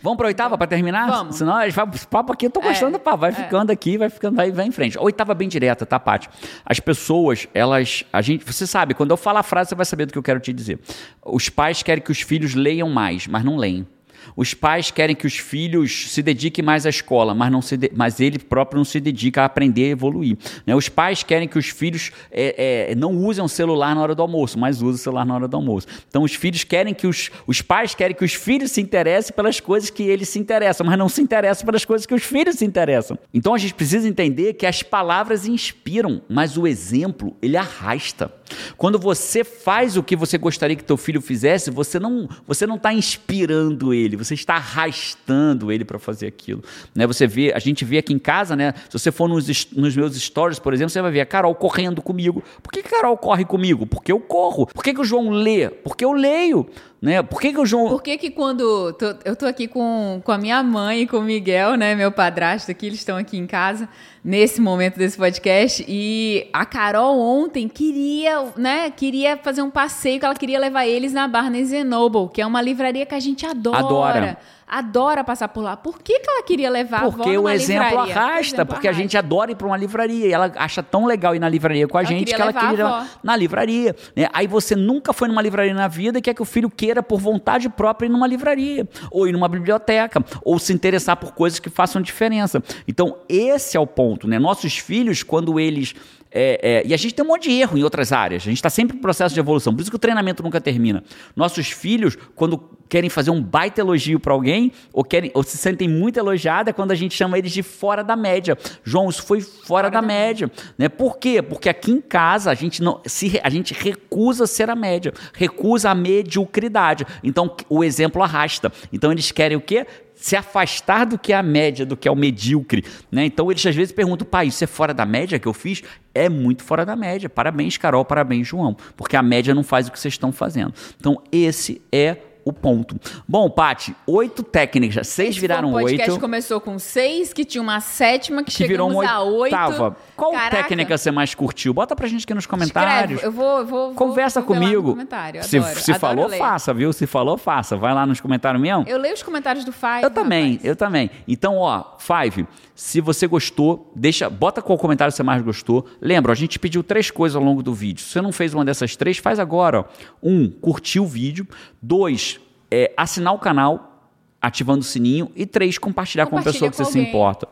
Vamos para oitava para terminar? Vamos. Senão a gente vai, papo aqui, eu tô é, gostando é, do papo. Vai é. ficando aqui, vai ficando, vai, vai em frente. Oitava bem direta, tá, Paty? As pessoas, elas. A gente, você sabe, quando eu falar a frase, você vai saber do que eu quero te dizer. Os pais querem que os filhos leiam mais, mas não leem. Os pais querem que os filhos se dediquem mais à escola, mas, não se de... mas ele próprio não se dedica a aprender e evoluir. Né? Os pais querem que os filhos é, é, não usem o celular na hora do almoço, mas usem o celular na hora do almoço. Então os filhos querem que os, os pais querem que os filhos se interessem pelas coisas que eles se interessam, mas não se interessam pelas coisas que os filhos se interessam. Então a gente precisa entender que as palavras inspiram, mas o exemplo ele arrasta. Quando você faz o que você gostaria que teu filho fizesse, você não você não está inspirando ele, você está arrastando ele para fazer aquilo. Né? Você vê, a gente vê aqui em casa, né? Se você for nos, nos meus stories, por exemplo, você vai ver a Carol correndo comigo. Por que a Carol corre comigo? Porque eu corro. Por que, que o João lê? Porque eu leio. Né? Por que, que o João. Por que, que quando. Tô, eu tô aqui com, com a minha mãe e com o Miguel, né? Meu padrasto aqui, eles estão aqui em casa nesse momento desse podcast. E a Carol ontem queria, né? Queria fazer um passeio que ela queria levar eles na Barnes Noble, que é uma livraria que a gente adora. Adora adora passar por lá. Por que, que ela queria levar porque a avó o exemplo livraria? arrasta, exemplo porque arrasta. a gente adora ir para uma livraria. E ela acha tão legal ir na livraria com a ela gente que ela queria ir na livraria. Né? Aí você nunca foi numa livraria na vida e quer que o filho queira, por vontade própria, ir numa livraria, ou ir numa biblioteca, ou se interessar por coisas que façam diferença. Então, esse é o ponto. Né? Nossos filhos, quando eles é, é, e a gente tem um monte de erro em outras áreas. A gente está sempre em processo de evolução. Por isso que o treinamento nunca termina. Nossos filhos, quando querem fazer um baita elogio para alguém, ou, querem, ou se sentem muito elogiados, é quando a gente chama eles de fora da média. João, isso foi fora, fora da, da, média. Né? Por quê? Porque aqui em casa a gente, não, se, a gente recusa ser a média, recusa a mediocridade. Então o exemplo arrasta. Então eles querem o quê? Se afastar do que é a média, do que é o medíocre. Né? Então eles às vezes perguntam, pai, isso é fora da média que eu fiz? É muito fora da média. Parabéns, Carol, parabéns, João. Porque a média não faz o que vocês estão fazendo. Então, esse é o ponto. Bom, Pati, oito técnicas, seis Esse viraram oito. O podcast oito. começou com seis, que tinha uma sétima, que, que virou uma a oito. Qual Caraca. técnica você mais curtiu? Bota pra gente aqui nos comentários. Escreve. Eu vou, vou Conversa vou comigo. Se, adoro, se adoro falou, ler. faça, viu? Se falou, faça. Vai lá nos comentários mesmo. Eu leio os comentários do Five. Eu também, rapaz. eu também. Então, ó, Five, se você gostou, deixa, bota qual comentário você mais gostou. Lembra, a gente pediu três coisas ao longo do vídeo. Se você não fez uma dessas três, faz agora. Ó. Um, curtir o vídeo. Dois, é, assinar o canal, ativando o sininho. E três, compartilhar com uma pessoa que você alguém. se importa.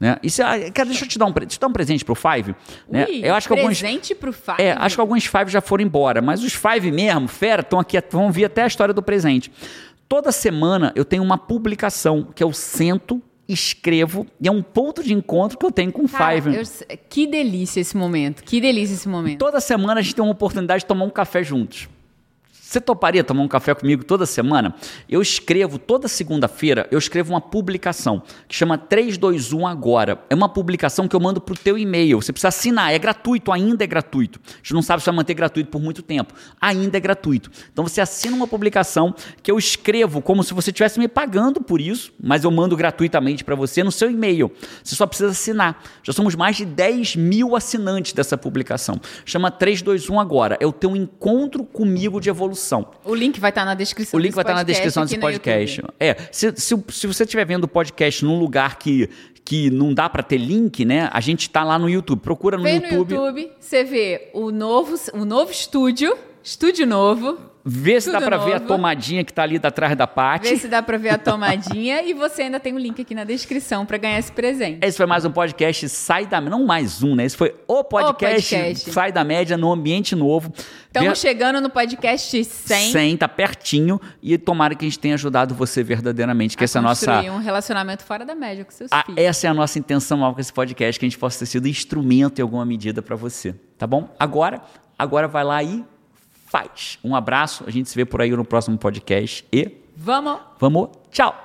Né? Isso, cara, deixa eu te dar um, eu dar um presente pro Five. Né? Ui, eu acho que presente alguns, pro Five? É, acho que alguns Five já foram embora, mas os Five mesmo, fera, estão aqui, vão vir até a história do presente. Toda semana eu tenho uma publicação que eu sento escrevo e é um ponto de encontro que eu tenho com o Five. Eu, que delícia esse momento, que delícia esse momento. Toda semana a gente tem uma oportunidade de tomar um café juntos. Você toparia tomar um café comigo toda semana? Eu escrevo, toda segunda-feira, eu escrevo uma publicação que chama 321 Agora. É uma publicação que eu mando para o teu e-mail. Você precisa assinar, é gratuito, ainda é gratuito. A gente não sabe se vai manter gratuito por muito tempo. Ainda é gratuito. Então você assina uma publicação que eu escrevo como se você estivesse me pagando por isso, mas eu mando gratuitamente para você no seu e-mail. Você só precisa assinar. Já somos mais de 10 mil assinantes dessa publicação. Chama 321 Agora. É o teu encontro comigo de evolução o link vai estar tá na descrição O link vai estar tá na descrição desse podcast. É, se, se, se você estiver vendo o podcast num lugar que, que não dá para ter link, né? A gente está lá no YouTube. Procura no Vem YouTube. no YouTube, você vê o novo, o novo estúdio, estúdio novo. Vê se Tudo dá pra ver a tomadinha que tá ali atrás da Paty. Vê se dá pra ver a tomadinha e você ainda tem o link aqui na descrição pra ganhar esse presente. Esse foi mais um podcast Sai da Não mais um, né? Esse foi o podcast, podcast. Sai da Média no ambiente novo. Estamos Ver- chegando no podcast 100. 100, tá pertinho. E tomara que a gente tenha ajudado você verdadeiramente. Que a essa é a nossa. um relacionamento fora da média com seus a- filhos. essa é a nossa intenção maior com esse podcast, que a gente possa ter sido instrumento em alguma medida pra você. Tá bom? Agora, agora vai lá e faz. Um abraço. A gente se vê por aí no próximo podcast. E Vamos! vamos. Tchau!